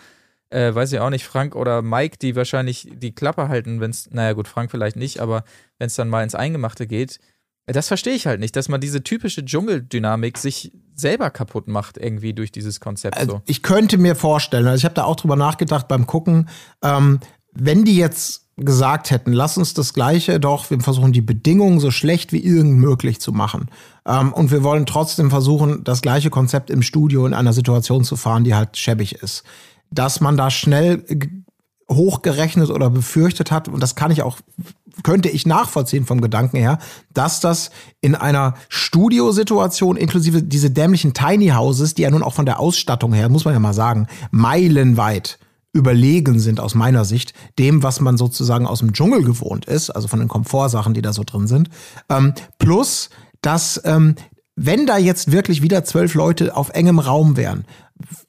äh, weiß ich auch nicht, Frank oder Mike, die wahrscheinlich die Klappe halten, wenn es, naja gut, Frank vielleicht nicht, aber wenn es dann mal ins Eingemachte geht. Das verstehe ich halt nicht, dass man diese typische Dschungeldynamik sich selber kaputt macht, irgendwie durch dieses Konzept Also so. ich könnte mir vorstellen, also ich habe da auch drüber nachgedacht beim Gucken, ähm, wenn die jetzt gesagt hätten, lass uns das Gleiche doch, wir versuchen die Bedingungen so schlecht wie irgend möglich zu machen. Ähm, und wir wollen trotzdem versuchen, das gleiche Konzept im Studio in einer Situation zu fahren, die halt schäbig ist. Dass man da schnell hochgerechnet oder befürchtet hat, und das kann ich auch, könnte ich nachvollziehen vom Gedanken her, dass das in einer Studiosituation inklusive diese dämlichen Tiny Houses, die ja nun auch von der Ausstattung her, muss man ja mal sagen, meilenweit überlegen sind aus meiner Sicht dem, was man sozusagen aus dem Dschungel gewohnt ist, also von den Komfortsachen, die da so drin sind. Ähm, plus, dass ähm, wenn da jetzt wirklich wieder zwölf Leute auf engem Raum wären,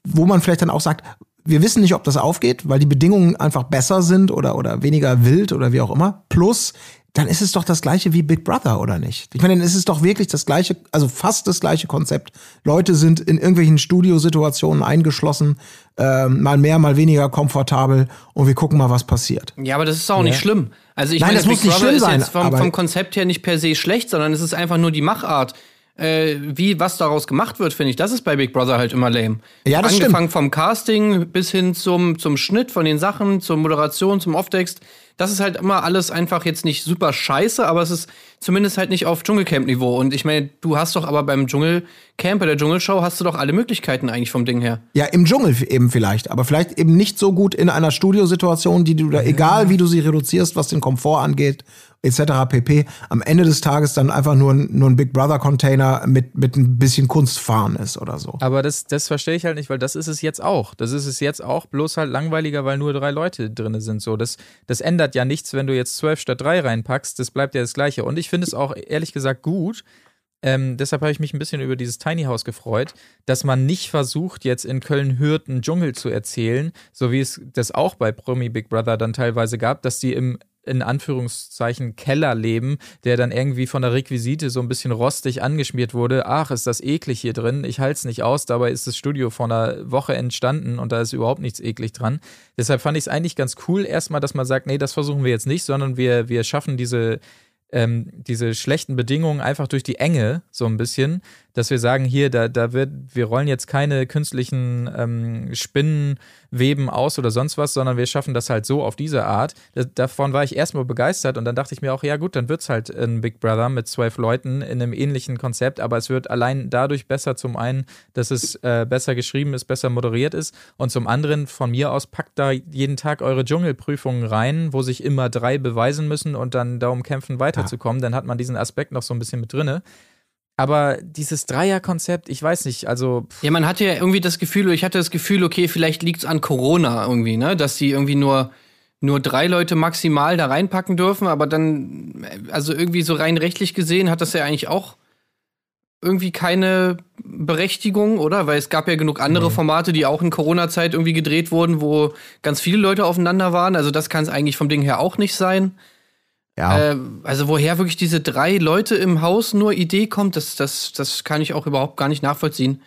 wo man vielleicht dann auch sagt, wir wissen nicht, ob das aufgeht, weil die Bedingungen einfach besser sind oder, oder weniger wild oder wie auch immer. Plus, dann ist es doch das gleiche wie Big Brother, oder nicht? Ich meine, dann ist es doch wirklich das gleiche, also fast das gleiche Konzept. Leute sind in irgendwelchen Studiosituationen eingeschlossen, ähm, mal mehr, mal weniger komfortabel und wir gucken mal, was passiert. Ja, aber das ist auch nicht schlimm. Also ich Nein, meine, das muss Big nicht Brother schlimm ist sein, jetzt vom, vom Konzept her nicht per se schlecht, sondern es ist einfach nur die Machart. Äh, wie was daraus gemacht wird, finde ich, das ist bei Big Brother halt immer lame. Ja, das Angefangen vom Casting bis hin zum, zum Schnitt von den Sachen, zur Moderation, zum Off-Text. das ist halt immer alles einfach jetzt nicht super scheiße, aber es ist zumindest halt nicht auf Dschungelcamp-Niveau. Und ich meine, du hast doch aber beim Dschungelcamp, bei der Dschungelshow, hast du doch alle Möglichkeiten eigentlich vom Ding her. Ja, im Dschungel eben vielleicht, aber vielleicht eben nicht so gut in einer Studiosituation, die du da, egal wie du sie reduzierst, was den Komfort angeht, etc. pp. Am Ende des Tages dann einfach nur ein, nur ein Big Brother Container mit, mit ein bisschen Kunstfahren ist oder so. Aber das, das verstehe ich halt nicht, weil das ist es jetzt auch. Das ist es jetzt auch, bloß halt langweiliger, weil nur drei Leute drin sind. So, das, das ändert ja nichts, wenn du jetzt zwölf statt drei reinpackst. Das bleibt ja das Gleiche. Und ich finde es auch ehrlich gesagt gut. Ähm, deshalb habe ich mich ein bisschen über dieses Tiny House gefreut, dass man nicht versucht, jetzt in Köln-Hürth einen Dschungel zu erzählen, so wie es das auch bei Promi Big Brother dann teilweise gab, dass die im in Anführungszeichen Keller leben, der dann irgendwie von der Requisite so ein bisschen rostig angeschmiert wurde. Ach, ist das eklig hier drin. Ich halte es nicht aus. Dabei ist das Studio vor einer Woche entstanden und da ist überhaupt nichts eklig dran. Deshalb fand ich es eigentlich ganz cool, erstmal, dass man sagt, nee, das versuchen wir jetzt nicht, sondern wir, wir schaffen diese, ähm, diese schlechten Bedingungen einfach durch die Enge so ein bisschen dass wir sagen, hier, da, da wird, wir rollen jetzt keine künstlichen ähm, Spinnenweben aus oder sonst was, sondern wir schaffen das halt so auf diese Art. Davon war ich erstmal begeistert und dann dachte ich mir auch, ja gut, dann wird es halt ein Big Brother mit zwölf Leuten in einem ähnlichen Konzept, aber es wird allein dadurch besser zum einen, dass es äh, besser geschrieben ist, besser moderiert ist und zum anderen von mir aus packt da jeden Tag eure Dschungelprüfungen rein, wo sich immer drei beweisen müssen und dann darum kämpfen, weiterzukommen. Ja. Dann hat man diesen Aspekt noch so ein bisschen mit drinne. Aber dieses Dreierkonzept, ich weiß nicht, also. Ja, man hatte ja irgendwie das Gefühl, ich hatte das Gefühl, okay, vielleicht liegt's an Corona irgendwie, ne? Dass die irgendwie nur, nur drei Leute maximal da reinpacken dürfen, aber dann, also irgendwie so rein rechtlich gesehen hat das ja eigentlich auch irgendwie keine Berechtigung, oder? Weil es gab ja genug andere Formate, die auch in Corona-Zeit irgendwie gedreht wurden, wo ganz viele Leute aufeinander waren. Also das kann es eigentlich vom Ding her auch nicht sein. Ja. Äh, also woher wirklich diese drei Leute im Haus nur Idee kommt, das, das, das kann ich auch überhaupt gar nicht nachvollziehen.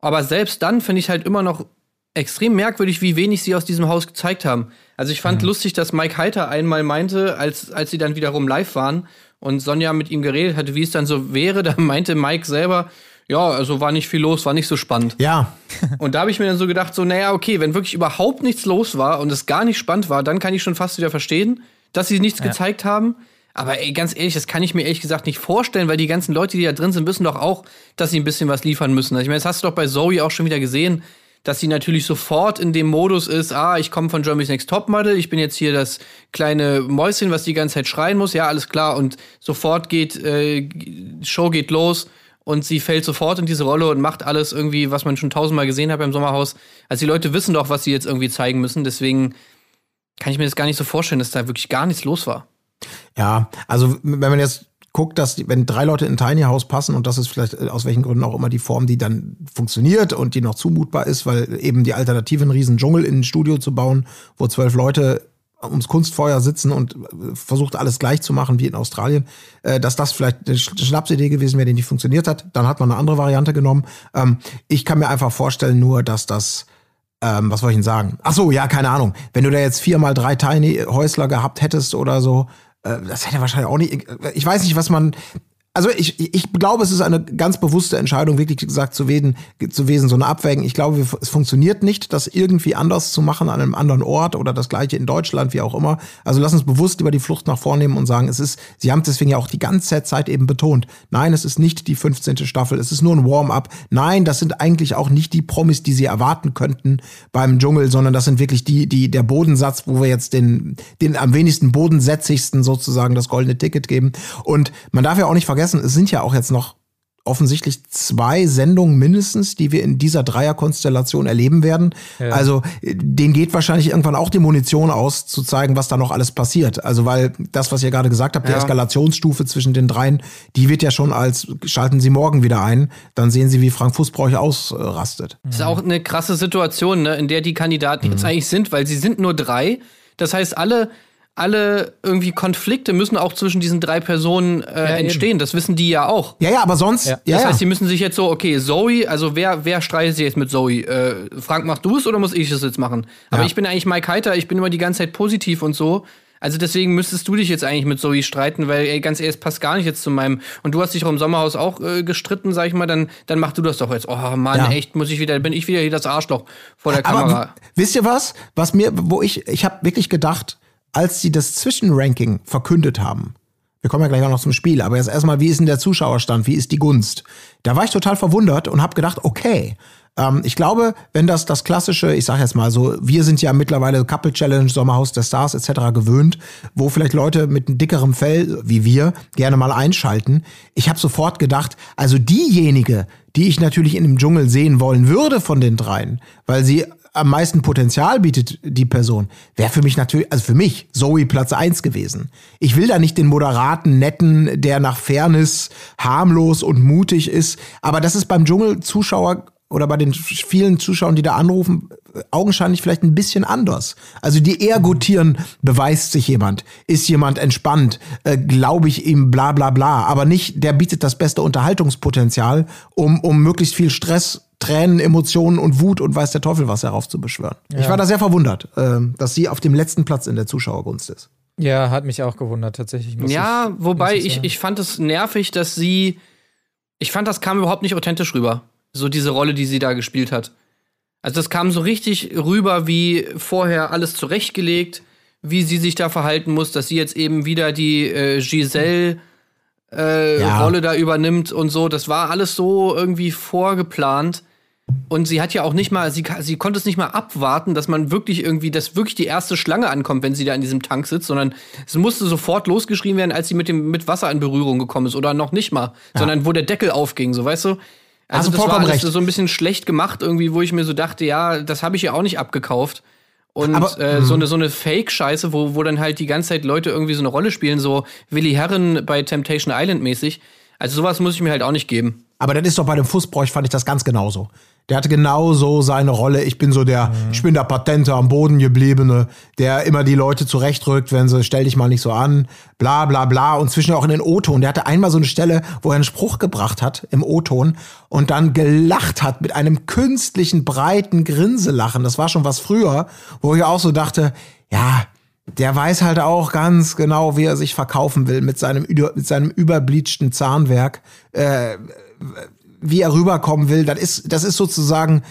Aber selbst dann finde ich halt immer noch extrem merkwürdig, wie wenig sie aus diesem Haus gezeigt haben. Also ich fand mhm. lustig, dass Mike Heiter einmal meinte, als, als sie dann wiederum live waren und Sonja mit ihm geredet hatte, wie es dann so wäre, da meinte Mike selber, ja, also war nicht viel los, war nicht so spannend. Ja. und da habe ich mir dann so gedacht, so, naja, okay, wenn wirklich überhaupt nichts los war und es gar nicht spannend war, dann kann ich schon fast wieder verstehen dass sie nichts ja. gezeigt haben. Aber ey, ganz ehrlich, das kann ich mir ehrlich gesagt nicht vorstellen, weil die ganzen Leute, die da drin sind, wissen doch auch, dass sie ein bisschen was liefern müssen. Also ich meine, das hast du doch bei Zoe auch schon wieder gesehen, dass sie natürlich sofort in dem Modus ist, ah, ich komme von Germany's Next Topmodel, ich bin jetzt hier das kleine Mäuschen, was die ganze Zeit schreien muss, ja, alles klar. Und sofort geht, äh, Show geht los und sie fällt sofort in diese Rolle und macht alles irgendwie, was man schon tausendmal gesehen hat beim Sommerhaus. Also die Leute wissen doch, was sie jetzt irgendwie zeigen müssen, deswegen kann ich mir das gar nicht so vorstellen, dass da wirklich gar nichts los war. Ja, also wenn man jetzt guckt, dass wenn drei Leute in Tiny House passen und das ist vielleicht äh, aus welchen Gründen auch immer die Form, die dann funktioniert und die noch zumutbar ist, weil eben die Alternative ein riesen Dschungel in ein Studio zu bauen, wo zwölf Leute ums Kunstfeuer sitzen und äh, versucht alles gleich zu machen wie in Australien, äh, dass das vielleicht eine Schnapsidee gewesen wäre, die nicht funktioniert hat. Dann hat man eine andere Variante genommen. Ähm, ich kann mir einfach vorstellen nur, dass das ähm, was soll ich denn sagen? Ach so, ja, keine Ahnung. Wenn du da jetzt viermal drei Tiny Häusler gehabt hättest oder so, äh, das hätte wahrscheinlich auch nicht. Ich weiß nicht, was man also ich, ich glaube, es ist eine ganz bewusste Entscheidung, wirklich gesagt zu wesen, zu wesen so eine Abwägen. Ich glaube, es funktioniert nicht, das irgendwie anders zu machen an einem anderen Ort oder das gleiche in Deutschland, wie auch immer. Also lass uns bewusst über die Flucht nach vornehmen und sagen, es ist, sie haben deswegen ja auch die ganze Zeit eben betont. Nein, es ist nicht die 15. Staffel, es ist nur ein Warm-up. Nein, das sind eigentlich auch nicht die Promis, die sie erwarten könnten beim Dschungel, sondern das sind wirklich die, die, der Bodensatz, wo wir jetzt den, den am wenigsten bodensätzigsten sozusagen das goldene Ticket geben. Und man darf ja auch nicht vergessen, vergessen, es sind ja auch jetzt noch offensichtlich zwei Sendungen mindestens, die wir in dieser Dreierkonstellation erleben werden. Ja. Also denen geht wahrscheinlich irgendwann auch die Munition aus, zu zeigen, was da noch alles passiert. Also weil das, was ihr gerade gesagt habt, die ja. Eskalationsstufe zwischen den dreien, die wird ja schon als schalten Sie morgen wieder ein, dann sehen Sie, wie Frank Fußbräuch ausrastet. Das ist auch eine krasse Situation, ne, in der die Kandidaten mhm. jetzt eigentlich sind, weil sie sind nur drei. Das heißt, alle alle irgendwie Konflikte müssen auch zwischen diesen drei Personen äh, ja, entstehen. Eben. Das wissen die ja auch. Ja, ja, aber sonst. Ja. Das heißt, die müssen sich jetzt so, okay, Zoe, also wer, wer streitet sich jetzt mit Zoe? Äh, Frank, machst du es oder muss ich es jetzt machen? Aber ich bin eigentlich Mike Heiter, ich bin immer die ganze Zeit positiv und so. Also deswegen müsstest du dich jetzt eigentlich mit Zoe streiten, weil, ey, ganz ehrlich, es passt gar nicht jetzt zu meinem. Und du hast dich auch im Sommerhaus auch äh, gestritten, sag ich mal, dann, dann mach du das doch jetzt. Oh Mann, ja. echt, muss ich wieder, bin ich wieder hier das Arschloch vor der Kamera. Aber wisst ihr was? Was mir, wo ich, ich habe wirklich gedacht, als sie das Zwischenranking verkündet haben, wir kommen ja gleich auch noch zum Spiel, aber jetzt erstmal, wie ist denn der Zuschauerstand, wie ist die Gunst? Da war ich total verwundert und habe gedacht, okay, ähm, ich glaube, wenn das das klassische, ich sage jetzt mal so, wir sind ja mittlerweile Couple Challenge, Sommerhaus der Stars etc. gewöhnt, wo vielleicht Leute mit einem dickerem Fell wie wir gerne mal einschalten. Ich habe sofort gedacht, also diejenige, die ich natürlich in dem Dschungel sehen wollen würde von den dreien, weil sie am meisten Potenzial bietet die Person, wäre für mich natürlich, also für mich Zoe Platz eins gewesen. Ich will da nicht den moderaten, netten, der nach Fairness harmlos und mutig ist, aber das ist beim Dschungel-Zuschauer oder bei den vielen Zuschauern, die da anrufen, augenscheinlich vielleicht ein bisschen anders. Also die eher gutieren, beweist sich jemand, ist jemand entspannt, äh, glaube ich ihm, bla bla bla, aber nicht, der bietet das beste Unterhaltungspotenzial, um, um möglichst viel Stress Tränen, Emotionen und Wut und weiß der Teufel was heraufzubeschwören. Ja. Ich war da sehr verwundert, äh, dass sie auf dem letzten Platz in der Zuschauergunst ist. Ja, hat mich auch gewundert, tatsächlich. ja, ich, wobei ich, ich fand es nervig, dass sie. Ich fand, das kam überhaupt nicht authentisch rüber. So diese Rolle, die sie da gespielt hat. Also, das kam so richtig rüber, wie vorher alles zurechtgelegt, wie sie sich da verhalten muss, dass sie jetzt eben wieder die äh, Giselle äh, ja. Rolle da übernimmt und so. Das war alles so irgendwie vorgeplant. Und sie hat ja auch nicht mal, sie, sie konnte es nicht mal abwarten, dass man wirklich irgendwie, dass wirklich die erste Schlange ankommt, wenn sie da in diesem Tank sitzt, sondern es musste sofort losgeschrien werden, als sie mit dem mit Wasser in Berührung gekommen ist oder noch nicht mal, ja. sondern wo der Deckel aufging, so weißt du. Also, also das war alles so ein bisschen schlecht gemacht irgendwie, wo ich mir so dachte, ja, das habe ich ja auch nicht abgekauft. Und Aber, äh, so mhm. eine so eine Fake-Scheiße, wo, wo dann halt die ganze Zeit Leute irgendwie so eine Rolle spielen, so Willi Herren bei Temptation Island mäßig. Also sowas muss ich mir halt auch nicht geben. Aber das ist doch bei dem Fußbräuch, fand ich das ganz genauso. Der hatte genau so seine Rolle. Ich bin so der, mhm. ich bin der Patente am Boden gebliebene, der immer die Leute zurechtrückt, wenn sie, stell dich mal nicht so an, bla bla bla. Und zwischen auch in den O-Ton. Der hatte einmal so eine Stelle, wo er einen Spruch gebracht hat im O-Ton und dann gelacht hat mit einem künstlichen, breiten Grinselachen. Das war schon was früher, wo ich auch so dachte, ja, der weiß halt auch ganz genau, wie er sich verkaufen will mit seinem, mit seinem überbleachten Zahnwerk, äh, wie er rüberkommen will. Das ist, das ist sozusagen,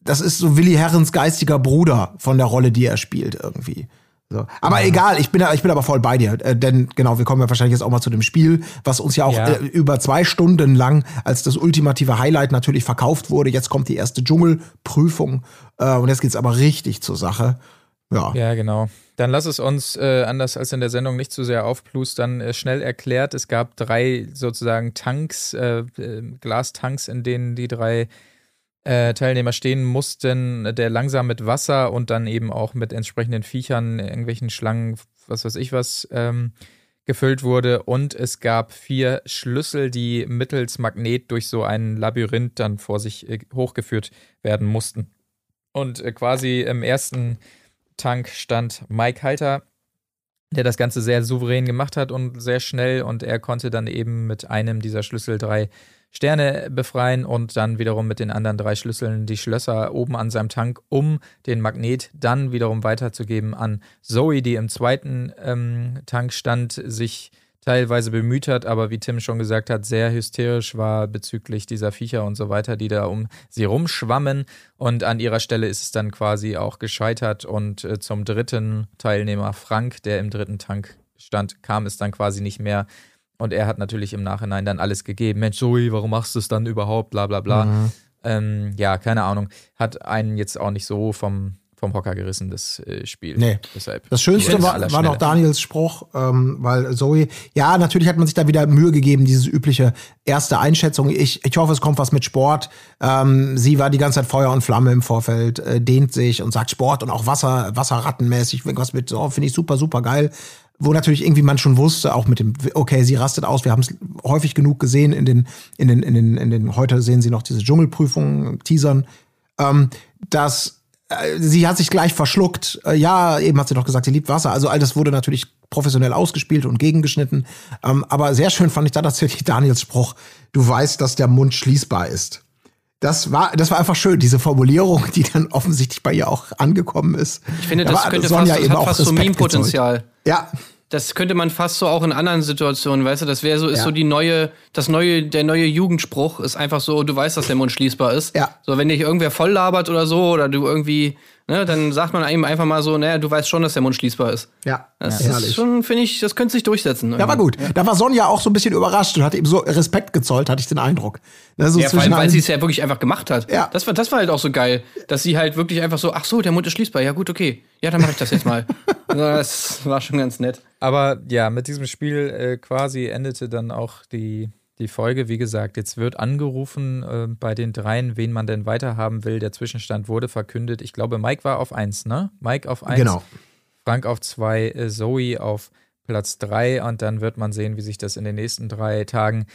das ist so Willi Herrens geistiger Bruder von der Rolle, die er spielt irgendwie. So. Aber ja. egal, ich bin, ich bin aber voll bei dir. Äh, denn genau, wir kommen ja wahrscheinlich jetzt auch mal zu dem Spiel, was uns ja auch ja. Äh, über zwei Stunden lang als das ultimative Highlight natürlich verkauft wurde. Jetzt kommt die erste Dschungelprüfung äh, und jetzt geht's aber richtig zur Sache. Ja. Ja, genau. Dann lass es uns, äh, anders als in der Sendung, nicht zu sehr aufplustern, äh, schnell erklärt. Es gab drei sozusagen Tanks, äh, äh Glastanks, in denen die drei äh, Teilnehmer stehen mussten, der langsam mit Wasser und dann eben auch mit entsprechenden Viechern, irgendwelchen Schlangen, was weiß ich was, ähm, gefüllt wurde. Und es gab vier Schlüssel, die mittels Magnet durch so ein Labyrinth dann vor sich äh, hochgeführt werden mussten. Und quasi im ersten Tank stand Mike Halter, der das Ganze sehr souverän gemacht hat und sehr schnell. Und er konnte dann eben mit einem dieser Schlüssel drei Sterne befreien und dann wiederum mit den anderen drei Schlüsseln die Schlösser oben an seinem Tank, um den Magnet dann wiederum weiterzugeben an Zoe, die im zweiten ähm, Tank stand, sich teilweise bemüht hat, aber wie Tim schon gesagt hat, sehr hysterisch war bezüglich dieser Viecher und so weiter, die da um sie rumschwammen. Und an ihrer Stelle ist es dann quasi auch gescheitert. Und äh, zum dritten Teilnehmer, Frank, der im dritten Tank stand, kam es dann quasi nicht mehr. Und er hat natürlich im Nachhinein dann alles gegeben. Mensch, Zoe, warum machst du es dann überhaupt? Bla bla bla. Mhm. Ähm, ja, keine Ahnung. Hat einen jetzt auch nicht so vom vom Hocker gerissen, das äh, Spiel. Nee. Deshalb das Schönste war, war noch Daniels Spruch, ähm, weil Zoe, ja, natürlich hat man sich da wieder Mühe gegeben, diese übliche erste Einschätzung. Ich, ich hoffe, es kommt was mit Sport. Ähm, sie war die ganze Zeit Feuer und Flamme im Vorfeld, äh, dehnt sich und sagt Sport und auch Wasser, Wasserrattenmäßig, irgendwas mit, oh, finde ich super, super geil wo natürlich irgendwie man schon wusste, auch mit dem, okay, sie rastet aus, wir haben es häufig genug gesehen in den, in den, in den, in den, heute sehen sie noch diese Dschungelprüfungen, Teasern, ähm, dass sie hat sich gleich verschluckt. Äh, ja, eben hat sie doch gesagt, sie liebt Wasser. Also all das wurde natürlich professionell ausgespielt und gegengeschnitten. Ähm, aber sehr schön fand ich da tatsächlich Daniels Spruch, du weißt, dass der Mund schließbar ist. Das war, das war einfach schön, diese Formulierung, die dann offensichtlich bei ihr auch angekommen ist. Ich finde, das könnte Sonja fast, das hat fast so Meme-Potenzial. Ja, das könnte man fast so auch in anderen Situationen, weißt du, das wäre so, ist ja. so die neue, das neue, der neue Jugendspruch ist einfach so, du weißt, dass der Mund schließbar ist. Ja. So, wenn dich irgendwer voll labert oder so, oder du irgendwie, Ne, dann sagt man ihm einfach mal so, naja, du weißt schon, dass der Mund schließbar ist. Ja, Das herrlich. ist schon, finde ich, das könnte sich durchsetzen. Ja, war gut. Da war Sonja auch so ein bisschen überrascht und hat ihm so Respekt gezollt, hatte ich den Eindruck. Ne, so Ja, vor allem, weil sie es ja wirklich einfach gemacht hat. Ja. Das war, das war halt auch so geil, dass sie halt wirklich einfach so, ach so, der Mund ist schließbar, ja gut, okay. Ja, dann mache ich das jetzt mal. das war schon ganz nett. Aber ja, mit diesem Spiel äh, quasi endete dann auch die, die Folge. Wie gesagt, jetzt wird angerufen äh, bei den dreien, wen man denn weiterhaben will. Der Zwischenstand wurde verkündet. Ich glaube, Mike war auf eins, ne? Mike auf eins. Genau. Frank auf zwei, äh, Zoe auf Platz drei und dann wird man sehen, wie sich das in den nächsten drei Tagen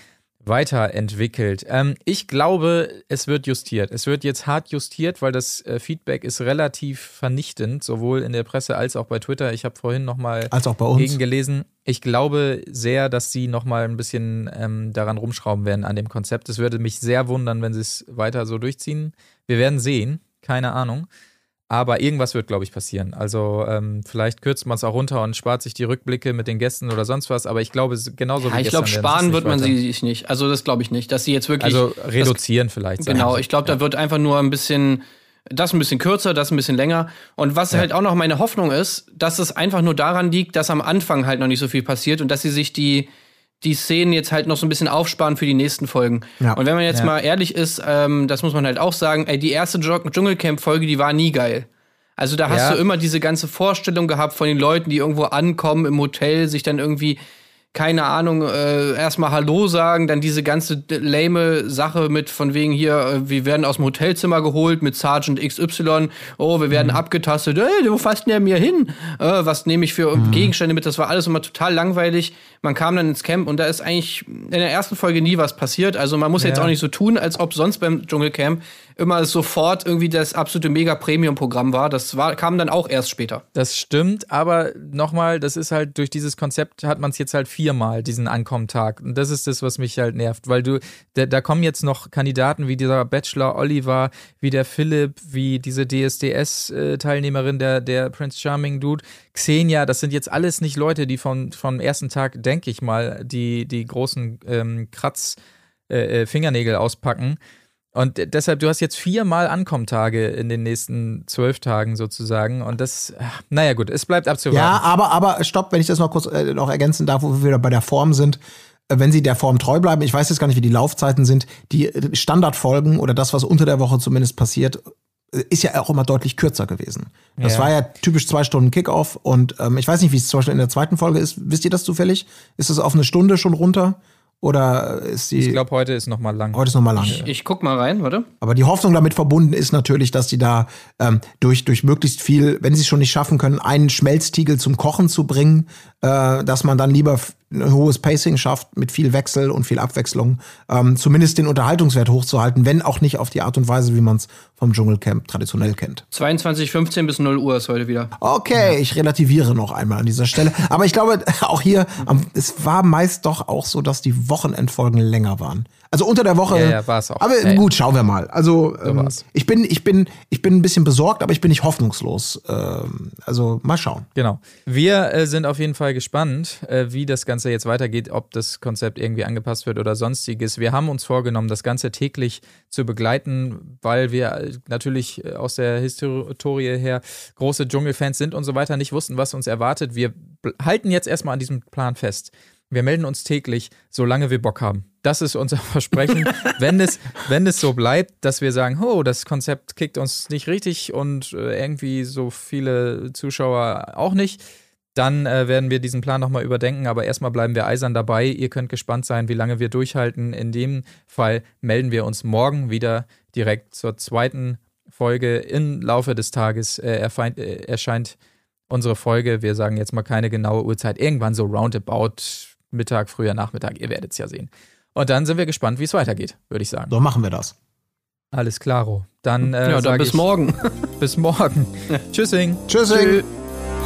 weiterentwickelt. Ähm, ich glaube, es wird justiert. Es wird jetzt hart justiert, weil das äh, Feedback ist relativ vernichtend, sowohl in der Presse als auch bei Twitter. Ich habe vorhin noch mal Als auch bei uns. gegengelesen. Ich glaube sehr, dass sie noch mal ein bisschen ähm, daran rumschrauben werden an dem Konzept. Es würde mich sehr wundern, wenn sie es weiter so durchziehen. Wir werden sehen, keine Ahnung. Aber irgendwas wird, glaube ich, passieren. Also ähm, vielleicht kürzt man es auch runter und spart sich die Rückblicke mit den Gästen oder sonst was. Aber ich glaube, genauso Ja, wie ich glaube, sparen wird man nicht sie weiter- sich nicht. Also das glaube ich nicht, dass sie jetzt wirklich. Also reduzieren vielleicht. sagen Genau, ich glaube, da wird einfach nur ein bisschen, das ein bisschen kürzer, das ein bisschen länger. Und was halt auch noch meine Hoffnung ist, dass es einfach nur daran liegt, dass am Anfang halt noch nicht so viel passiert und dass sie sich die, die Szenen jetzt halt noch so ein bisschen aufsparen für die nächsten Folgen. Ja. Und wenn man jetzt Ja. mal ehrlich ist, ähm, das muss man halt auch sagen, ey, die erste Dschung- Dschungelcamp-Folge, die war nie geil. Also da hast Ja. du immer diese ganze Vorstellung gehabt von den Leuten, die irgendwo ankommen im Hotel, sich dann irgendwie keine Ahnung, äh, erstmal Hallo sagen, dann diese ganze lame Sache mit von wegen hier, äh, wir werden aus dem Hotelzimmer geholt mit Sergeant XY, oh, wir werden abgetastet, ey, wo fasst denn der mir hin? Äh, was nehme ich für Gegenstände mit? Das war alles immer total langweilig. Man kam dann ins Camp und da ist eigentlich in der ersten Folge nie was passiert. Also man muss jetzt Ja. auch nicht so tun, als ob sonst beim Dschungelcamp immer sofort irgendwie das absolute Mega-Premium-Programm war. Das war, kam dann auch erst später. Das stimmt, aber nochmal, das ist halt durch dieses Konzept hat man es jetzt halt viermal, diesen Ankommentag. Und das ist das, was mich halt nervt, weil du, da, da kommen jetzt noch Kandidaten wie dieser Bachelor Oliver, wie der Philipp, wie diese DSDS-Teilnehmerin, der, der Prince Charming Dude, Xenia, das sind jetzt alles nicht Leute, die vom, vom ersten Tag, denke ich mal, die, die großen ähm, Kratz, äh, äh, Fingernägel auspacken. Und deshalb, du hast jetzt viermal Ankommentage in den nächsten zwölf Tagen sozusagen. Und das, naja gut, es bleibt abzuwarten. Ja, aber, aber stopp, wenn ich das noch kurz äh, noch ergänzen darf, wo wir wieder bei der Form sind. Äh, Wenn sie der Form treu bleiben, ich weiß jetzt gar nicht, wie die Laufzeiten sind, die äh, Standardfolgen oder das, was unter der Woche zumindest passiert, äh, ist ja auch immer deutlich kürzer gewesen. Das Ja. war ja typisch zwei Stunden Kickoff und ähm, ich weiß nicht, wie es zum Beispiel in der zweiten Folge ist. Wisst ihr das zufällig? Ist es auf eine Stunde schon runter? Oder ist die. Ich glaube, heute ist noch mal lang. heute ist noch mal lang. Ich guck mal rein, warte. Aber die Hoffnung damit verbunden ist natürlich, dass die da ähm, durch, durch möglichst viel, wenn sie es schon nicht schaffen können, einen Schmelztiegel zum Kochen zu bringen, äh, dass man dann lieber ein hohes Pacing schafft mit viel Wechsel und viel Abwechslung, ähm, zumindest den Unterhaltungswert hochzuhalten, wenn auch nicht auf die Art und Weise, wie man es vom Dschungelcamp traditionell kennt. 22.15 bis 0 Uhr ist heute wieder. Okay, ich relativiere noch einmal an dieser Stelle. Aber ich glaube, auch hier, es war meist doch auch so, dass die Wochenendfolgen länger waren. Also unter der Woche. Ja, ja, war's auch. Aber Ja, ja. gut, schauen wir mal. Also ähm, war's. ich bin, ich bin, ich bin ein bisschen besorgt, aber ich bin nicht hoffnungslos. Ähm, also mal schauen. Genau. Wir äh, sind auf jeden Fall gespannt, äh, wie das Ganze jetzt weitergeht, ob das Konzept irgendwie angepasst wird oder sonstiges. Wir haben uns vorgenommen, das Ganze täglich zu begleiten, weil wir äh, natürlich äh, aus der Historie her große Dschungelfans sind und so weiter, nicht wussten, was uns erwartet. Wir halten jetzt erstmal an diesem Plan fest. Wir melden uns täglich, solange wir Bock haben. Das ist unser Versprechen. wenn, es, wenn es so bleibt, dass wir sagen, oh, das Konzept kickt uns nicht richtig und äh, irgendwie so viele Zuschauer auch nicht, dann äh, werden wir diesen Plan nochmal überdenken. Aber erstmal bleiben wir eisern dabei. Ihr könnt gespannt sein, wie lange wir durchhalten. In dem Fall melden wir uns morgen wieder direkt zur zweiten Folge. Im Laufe des Tages äh, erfeind, äh, erscheint unsere Folge. Wir sagen jetzt mal keine genaue Uhrzeit. Irgendwann so roundabout Mittag, früher Nachmittag. Ihr werdet es ja sehen. Und dann sind wir gespannt, wie es weitergeht, würde ich sagen. So machen wir das. Alles klaro. Dann, äh, Ja, dann bis ich, morgen. Bis morgen. Tschüssing. Tschüssing.